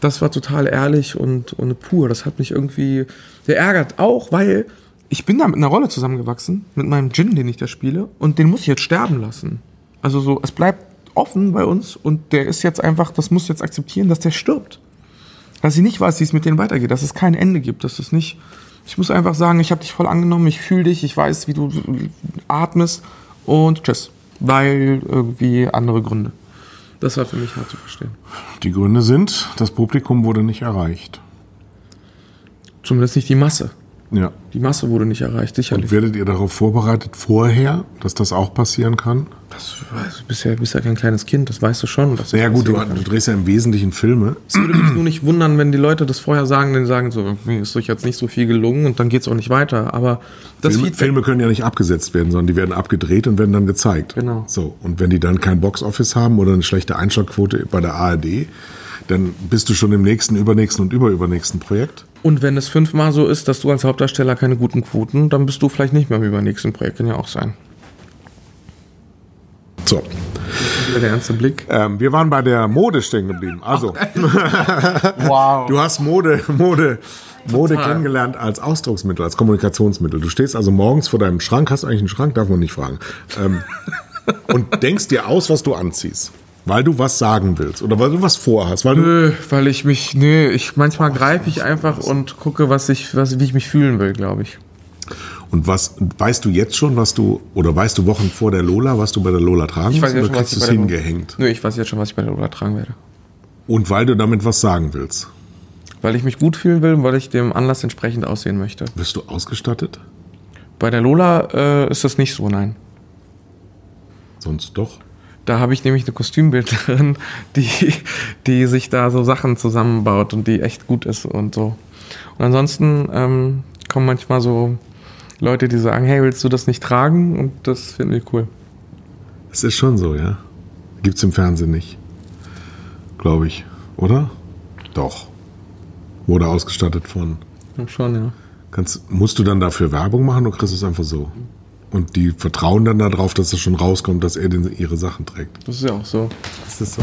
das war total ehrlich und, und pur. Das hat mich irgendwie geärgert. Auch, weil ich bin da mit einer Rolle zusammengewachsen, mit meinem Gin, den ich da spiele, und den muss ich jetzt sterben lassen. Also so, es bleibt offen bei uns und der ist jetzt einfach, das muss jetzt akzeptieren, dass der stirbt. Dass ich nicht weiß, wie es mit denen weitergeht, dass es kein Ende gibt, dass es nicht. Ich muss einfach sagen, ich habe dich voll angenommen, ich fühle dich, ich weiß, wie du atmest und tschüss. Weil irgendwie andere Gründe. Das war für mich hart zu verstehen. Die Gründe sind, das Publikum wurde nicht erreicht. Zumindest nicht die Masse. Ja. Die Masse wurde nicht erreicht, sicherlich. Und werdet ihr darauf vorbereitet vorher, dass das auch passieren kann? Das, du bist ja, bist ja kein kleines Kind, das weißt du schon. Das Ja gut, du, du drehst ja im Wesentlichen Filme. Es würde mich nur nicht wundern, wenn die Leute das vorher sagen, dann sagen so, mir ist euch jetzt nicht so viel gelungen und dann geht es auch nicht weiter. Aber Filme, Filme können ja nicht abgesetzt werden, sondern die werden abgedreht und werden dann gezeigt. Genau. So, und wenn die dann kein Boxoffice haben oder eine schlechte Einschlagquote bei der ARD, dann bist du schon im nächsten, übernächsten und überübernächsten Projekt. und wenn es fünfmal so ist, dass du als Hauptdarsteller keine guten Quoten, dann bist du vielleicht nicht mehr wie beim nächsten Projekt, kann ja auch sein. So, Der ernste Blick. ähm, wir waren bei der Mode stehen geblieben. Also, Wow. du hast Mode, Mode, Mode Total. kennengelernt als Ausdrucksmittel, als Kommunikationsmittel. Du stehst also morgens vor deinem Schrank, hast du eigentlich einen Schrank, darf man nicht fragen, ähm, und denkst dir aus, was du anziehst. Weil du was sagen willst oder weil du was vorhast. Weil du, Nö, weil ich mich, nö, ich manchmal greife ich einfach und gucke, was ich, was, wie ich mich fühlen will, glaube ich. Und was weißt du jetzt schon, was du oder weißt du Wochen vor der Lola, was du bei der Lola tragen Ich weiß jetzt oder schon, kriegst ich du es hingehängt? Nö, ich weiß jetzt schon, was ich bei der Lola tragen werde. Und weil du damit was sagen willst. Weil ich mich gut fühlen will und weil ich dem Anlass entsprechend aussehen möchte. Wirst du ausgestattet? Bei der Lola äh, ist das nicht so, nein. Sonst doch. Da habe ich nämlich eine Kostümbildnerin, die, die sich da so Sachen zusammenbaut und die echt gut ist und so. Und ansonsten ähm, kommen manchmal so Leute, die sagen, hey, willst du das nicht tragen? Und das finden wir cool. Es ist schon so, ja. Gibt's im Fernsehen nicht. Glaube ich. Oder? Doch. Wurde ausgestattet von. Ja, schon, ja. Kannst, musst du dann dafür Werbung machen oder kriegst du es einfach so? Und die vertrauen dann darauf, dass es schon rauskommt, dass er den, ihre Sachen trägt. Das ist ja auch so. Ist das so?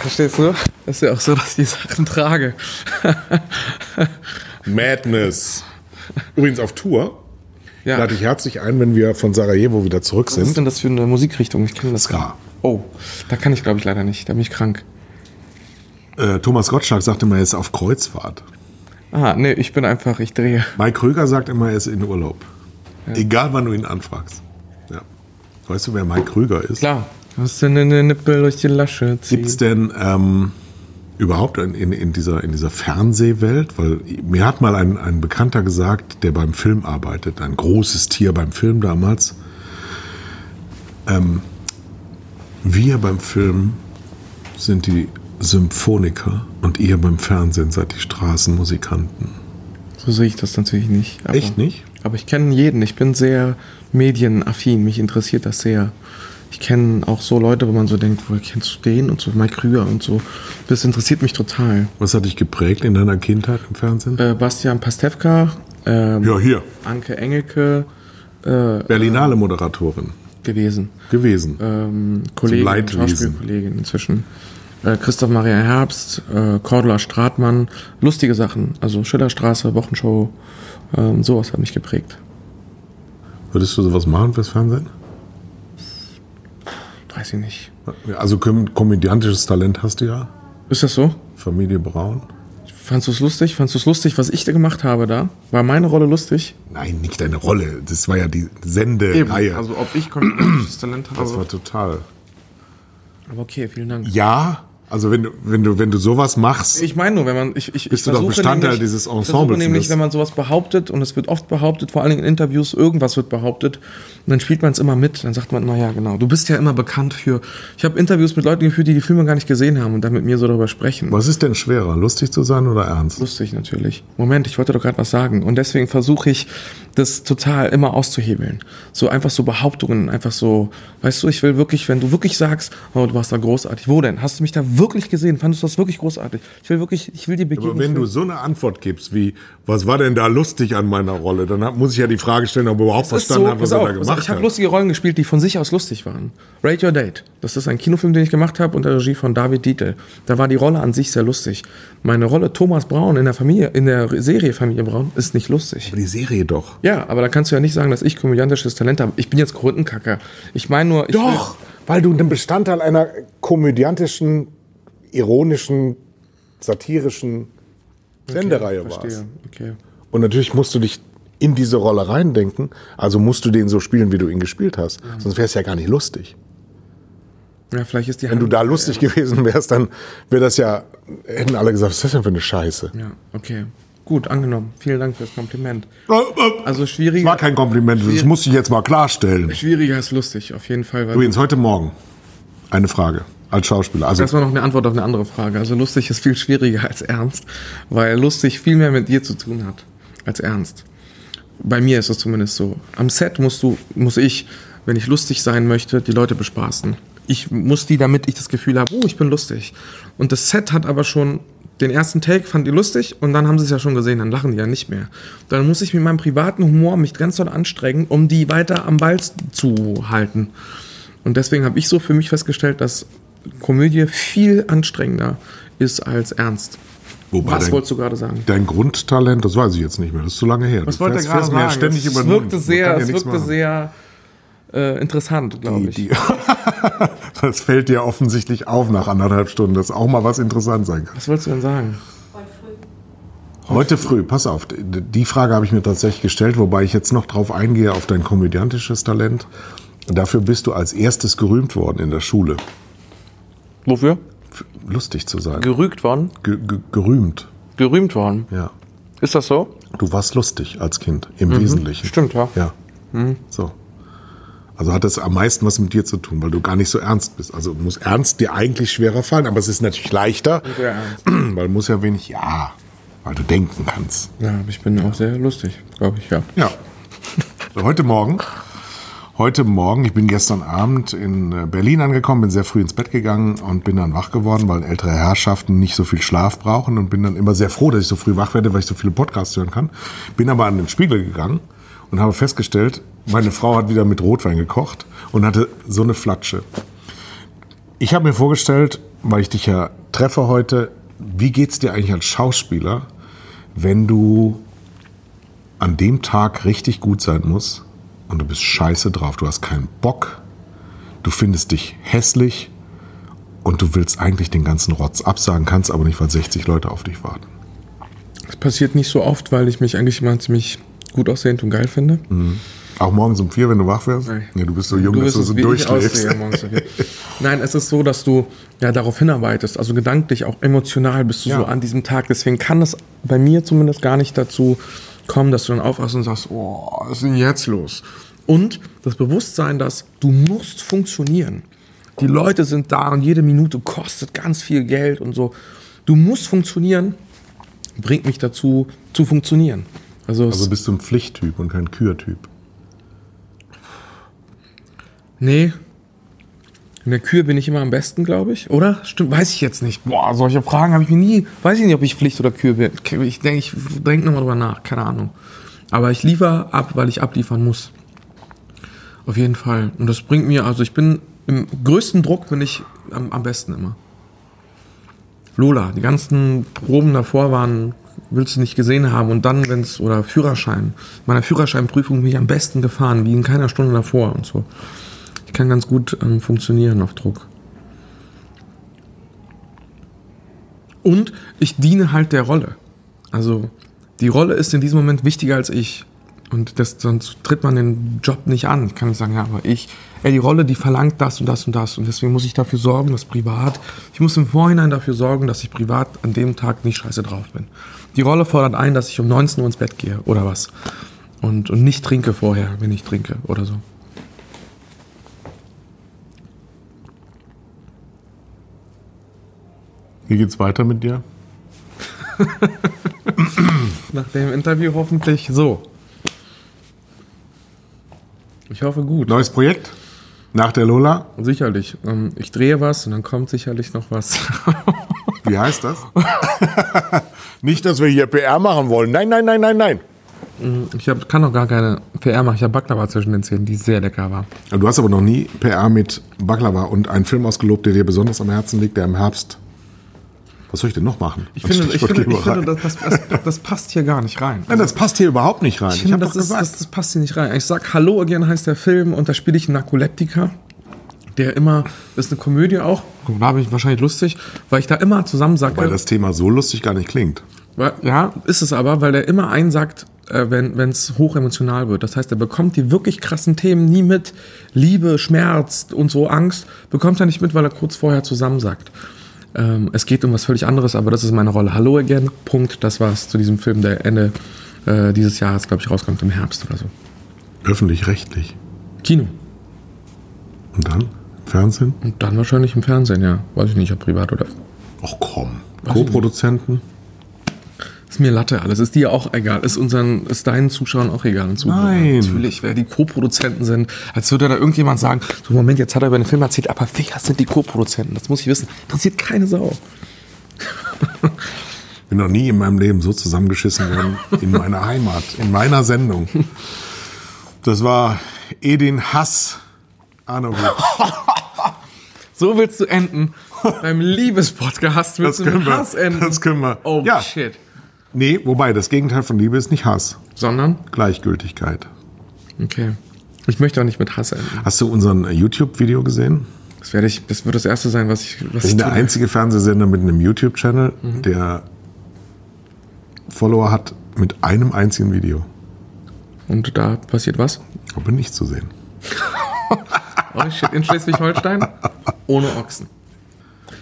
Verstehst du? Das ist ja auch so, dass ich die Sachen trage. Madness. Übrigens auf Tour. Ja. lade dich herzlich ein, wenn wir von Sarajevo wieder zurück Was ist sind. denn das für eine Musikrichtung? Ich kenne das Ska. Oh, da kann ich glaube ich leider nicht. Da bin ich krank. Äh, Thomas Gottschalk sagt immer, er ist auf Kreuzfahrt. Ah, nee, ich bin einfach, ich drehe. Mike Krüger sagt immer, er ist in Urlaub. Egal, wann du ihn anfragst. Ja. Weißt du, wer Mike Krüger ist? Klar. Was denn in den Nippel durch die Lasche ziehen? Gibt es denn ähm, überhaupt in, in, in, dieser, in dieser Fernsehwelt, weil mir hat mal ein, ein Bekannter gesagt, der beim Film arbeitet, ein großes Tier beim Film damals, ähm, wir beim Film sind die Symphoniker und ihr beim Fernsehen seid die Straßenmusikanten. So sehe ich das natürlich nicht. Aber, Echt nicht? Aber ich kenne jeden. Ich bin sehr medienaffin. Mich interessiert das sehr. Ich kenne auch so Leute, wo man so denkt, woher kennst du den und so, Mike Krüger und so. Das interessiert mich total. Was hat dich geprägt in deiner Kindheit im Fernsehen? Äh, Bastian Pastewka, ähm, ja, hier. Anke Engelke äh, Berlinale Moderatorin gewesen. gewesen. ähm, Kollegin. Schauspielkollegin inzwischen. Äh, Christoph Maria Herbst, äh, Cordula Stratmann, lustige Sachen. Also Schillerstraße, Wochenshow, ähm, sowas hat mich geprägt. Würdest du sowas machen fürs Fernsehen? Weiß ich nicht. Also kom komödiantisches Talent hast du ja. Ist das so? Familie Braun. Fandst du es lustig? Fandst du es lustig, was ich da gemacht habe da? War meine Rolle lustig? Nein, nicht deine Rolle. Das war ja die Sendereihe. Also ob ich komödiantisches Talent das war habe. total. Aber okay, vielen Dank. Ja, also wenn du, wenn du, wenn du sowas machst, Ich meine nur, wenn man. Ich, ich, Bist ich du doch Bestandteil nämlich- dieses Ensembles nämlich, wenn man sowas behauptet, und es wird oft behauptet, vor allen Dingen in Interviews, irgendwas wird behauptet, und dann spielt man es immer mit. Dann sagt man, naja, genau. Du bist ja immer bekannt für. Ich habe Interviews mit Leuten geführt, die die Filme gar nicht gesehen haben und dann mit mir so darüber sprechen. was ist denn schwerer, lustig zu sein oder ernst? Lustig natürlich. Moment, ich wollte doch gerade was sagen. Und deswegen versuche ich, das total immer auszuhebeln. So einfach so Behauptungen, einfach so, weißt du, ich will wirklich, wenn du wirklich sagst, oh, du warst da großartig. Wo denn? Hast du mich da wirklich gesehen? Fandest du das wirklich großartig? Ich will wirklich, ich will dir begegnen. Aber wenn du so eine Antwort gibst wie, was war denn da lustig an meiner Rolle, dann muss ich ja die Frage stellen, ob er überhaupt verstanden so, hat, was er auf, da gemacht ich habe hat. lustige Rollen gespielt, die von sich aus lustig waren. Rate Your Date. Das ist ein Kinofilm, den ich gemacht habe unter Regie von David Dietl. Da war die Rolle an sich sehr lustig. Meine Rolle Thomas Braun in der Familie, in der Serie Familie Braun ist nicht lustig. Aber die Serie doch. Ja, aber da kannst du ja nicht sagen, dass ich komödiantisches Talent habe. Ich bin jetzt Krötenkacker. Ich meine nur, ich Doch, weil du ein Bestandteil einer komödiantischen, ironischen, satirischen Sendereihe will, warst. Okay. Und natürlich musst du dich in diese Rolle reindenken, also musst du den so spielen, wie du ihn gespielt hast. Sonst wäre es ja gar nicht lustig. Ja, vielleicht ist die Wenn du da lustig gewesen wärst, dann wäre das ja, hätten alle gesagt, was ist das denn für eine Scheiße? Ja, okay. Gut, angenommen. Vielen Dank fürs Kompliment. Also Also das schwieriger, war kein Kompliment, das musste ich jetzt mal klarstellen. schwieriger ist lustig, auf jeden Fall. Übrigens, heute Morgen eine Frage als Schauspieler. Also Das war noch eine Antwort auf eine andere Frage. Also lustig ist viel schwieriger als ernst, weil lustig viel mehr mit dir zu tun hat als ernst. Bei mir ist es zumindest so. Am Set musst du, muss ich, wenn ich lustig sein möchte, die Leute bespaßen. Ich muss die, damit ich das Gefühl habe, oh, ich bin lustig. Und das Set hat aber schon den ersten Take fand die lustig und dann haben sie es ja schon gesehen, dann lachen die ja nicht mehr. Dann muss ich mit meinem privaten Humor mich ganz doll anstrengen, um die weiter am Ball zu halten. Und deswegen habe ich so für mich festgestellt, dass Komödie viel anstrengender ist als ernst. Wobei Was dein, wolltest du gerade sagen? dein Grundtalent, das weiß ich jetzt nicht mehr, das ist zu lange her. Was Du wollte er gerade ja sagen? ständig es über wirkte sehr, es wirkte sehr äh, interessant, glaube ich. Die, das fällt dir offensichtlich auf nach anderthalb Stunden, dass auch mal was interessant sein kann. Was wolltest du denn sagen? Heute früh, pass auf, die Frage habe ich mir tatsächlich gestellt, wobei ich jetzt noch drauf eingehe auf dein komödiantisches Talent. Dafür bist du als erstes gerühmt worden in der Schule, Wofür? lustig zu sein. Gerügt worden? Ge ge gerühmt, Gerühmt worden. ja. Ist das so? Du warst lustig als Kind, im Wesentlichen. Stimmt, ja. Ja. So. Also hat das am meisten was mit dir zu tun, weil du gar nicht so ernst bist. Also muss ernst dir eigentlich schwerer fallen, aber es ist natürlich leichter, Sehr weil muss ja wenig, ja, weil du denken kannst. Ja, aber ich bin auch sehr lustig, glaube ich, ja. Ja. So, heute Morgen, heute Morgen, ich bin gestern Abend in äh, Berlin angekommen, bin sehr früh ins Bett gegangen und bin dann wach geworden, weil ältere Herrschaften nicht so viel Schlaf brauchen und bin dann immer sehr froh, dass ich so früh wach werde, weil ich so viele Podcasts hören kann. Bin aber an den Spiegel gegangen und habe festgestellt, meine Frau hat wieder mit Rotwein gekocht und hatte so eine Flatsche. Ich habe mir vorgestellt, weil ich dich ja treffe heute, wie geht's dir eigentlich als Schauspieler, wenn du an dem Tag richtig gut sein muss und du bist scheiße drauf. Du hast keinen Bock, du findest dich hässlich und du willst eigentlich den ganzen Rotz absagen, kannst aber nicht, weil 60 Leute auf dich warten. Das passiert nicht so oft, weil ich mich eigentlich immer ziemlich gut aussehend und geil finde. Auch morgens um vier, wenn du wach wirst? Nein. Nee, du bist so jung, Du dass du so durchschläfst. um. Nein, es ist so, dass du ja darauf hinarbeitest, also gedanklich, auch emotional bist du Ja. so an diesem Tag. Deswegen kann es bei mir zumindest gar nicht dazu kommen, dass du dann aufwachst und sagst, oh, was ist denn jetzt los? Und das Bewusstsein, dass du musst funktionieren. Die Leute sind da und jede Minute kostet ganz viel Geld und so. Du musst funktionieren, bringt mich dazu, zu funktionieren. Also, Also bist du ein Pflichttyp und kein Kürtyp. Nee. In der Kür bin ich immer am besten, glaube ich. Oder? Stimmt, weiß ich jetzt nicht. Boah, solche Fragen habe ich mir nie. Weiß ich nicht, ob ich Pflicht oder Kür bin. Ich denke, ich denke nochmal drüber nach. Keine Ahnung. Aber ich liefere ab, weil ich abliefern muss. Auf jeden Fall. Und das bringt mir, also ich bin im größten Druck bin ich am, am besten immer. Lola, die ganzen Proben davor waren, willst du nicht gesehen haben. Und dann, wenn es, oder Führerschein. Meiner Führerscheinprüfung bin ich am besten gefahren, wie in keiner Stunde davor und so. Kann ganz gut ähm, funktionieren auf Druck. Und ich diene halt der Rolle. Also die Rolle ist in diesem Moment wichtiger als ich. Und das, sonst tritt man den Job nicht an. Ich kann nicht sagen, ja, aber ich, ey, die Rolle, die verlangt das und das und das. Und deswegen muss ich dafür sorgen, dass privat, ich muss im Vorhinein dafür sorgen, dass ich privat an dem Tag nicht scheiße drauf bin. Die Rolle fordert ein, dass ich um 19 Uhr ins Bett gehe oder was. Und, und nicht trinke vorher, wenn ich trinke oder so. Wie geht's weiter mit dir? Nach dem Interview hoffentlich so. Ich hoffe gut. Neues Projekt? Nach der Lola? Sicherlich. Ähm, Ich drehe was und dann kommt sicherlich noch was. Wie heißt das? Nicht, dass wir hier PR machen wollen. Nein, nein, nein, nein, nein. Ich hab, kann noch gar keine PR machen. Ich habe Baklava zwischen den Zähnen, die sehr lecker war. Du hast aber noch nie PR mit Baklava und einen Film ausgelobt, der dir besonders am Herzen liegt, der im Herbst. Was soll ich denn noch machen? Ich finde, ich finde, ich finde das, das, das, passt hier gar nicht rein. Nein, das passt hier überhaupt nicht rein. Ich Ich, finde, das, ist, das, das passt hier nicht rein. Ich sag Hallo again heißt der Film und da spiele ich einen Narkoleptiker, der immer, das ist eine Komödie auch, da bin ich wahrscheinlich lustig, weil ich da immer zusammensacke. weil das Thema so lustig gar nicht klingt. Weil- Ja, ist es aber, weil er immer einsackt, äh, wenn es hochemotional wird. Das heißt, er bekommt die wirklich krassen Themen nie mit. Liebe, Schmerz und so Angst bekommt er nicht mit, weil er kurz vorher zusammensackt. Ähm, es geht um was völlig anderes, aber das ist meine Rolle. Hallo again, Punkt. Das war's zu diesem Film, der Ende äh, dieses Jahres, glaube ich, rauskommt im Herbst oder so. Öffentlich-rechtlich. Kino. Und dann? Fernsehen? Und dann wahrscheinlich im Fernsehen, ja. Weiß ich nicht, ob privat oder. Ach komm. Co-Produzenten? Ist mir Latte alles. Ist dir auch egal. Ist unseren, ist deinen Zuschauern auch egal. und Zuhörern. Nein. Natürlich, wer die Co-Produzenten sind. Als würde da irgendjemand sagen, so Moment, jetzt hat er über den Film erzählt, aber wer sind die Co-Produzenten? Das muss ich wissen. Interessiert keine Sau. Bin noch nie in meinem Leben so zusammengeschissen worden in meiner Heimat, in meiner Sendung. Das war Edin Hass Arnovic. So willst du enden. Beim Liebespodcast willst Das du mit wir. Hass enden. Das können wir. Oh ja. shit. Nee, wobei, das Gegenteil von Liebe ist nicht Hass. Sondern? Gleichgültigkeit. Okay. Ich möchte auch nicht mit Hass enden. Hast du unseren äh, YouTube-Video gesehen? Das werde ich, das wird das erste sein, was ich, was ich sind der einzige Fernsehsender mit einem YouTube-Channel, Mhm. der Follower hat mit einem einzigen Video. Und da passiert was? Aber nicht zu sehen. Oh shit, in Schleswig-Holstein? Ohne Ochsen.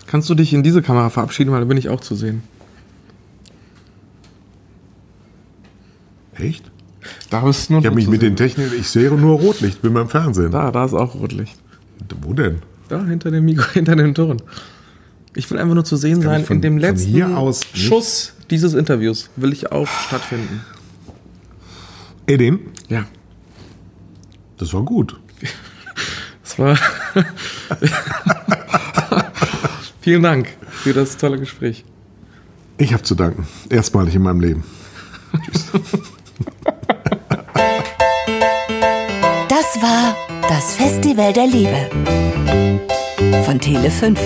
Kannst du dich in diese Kamera verabschieden, weil da bin ich auch zu sehen. Echt? Da bist nur Ich habe mich mit den Technik, ich sehe nur Rotlicht, bin beim Fernsehen. Da, da ist auch Rotlicht. Wo denn? Da, hinter dem Mikro, hinter dem Ton. Ich will einfach nur zu sehen sein, von- in dem letzten hier aus Schuss dieses Interviews will ich auch stattfinden. Edin, Ja, das war gut. das war... Vielen Dank für das tolle Gespräch. Ich habe zu danken. Erstmalig in meinem Leben. Das war das Festival der Liebe von Tele 5.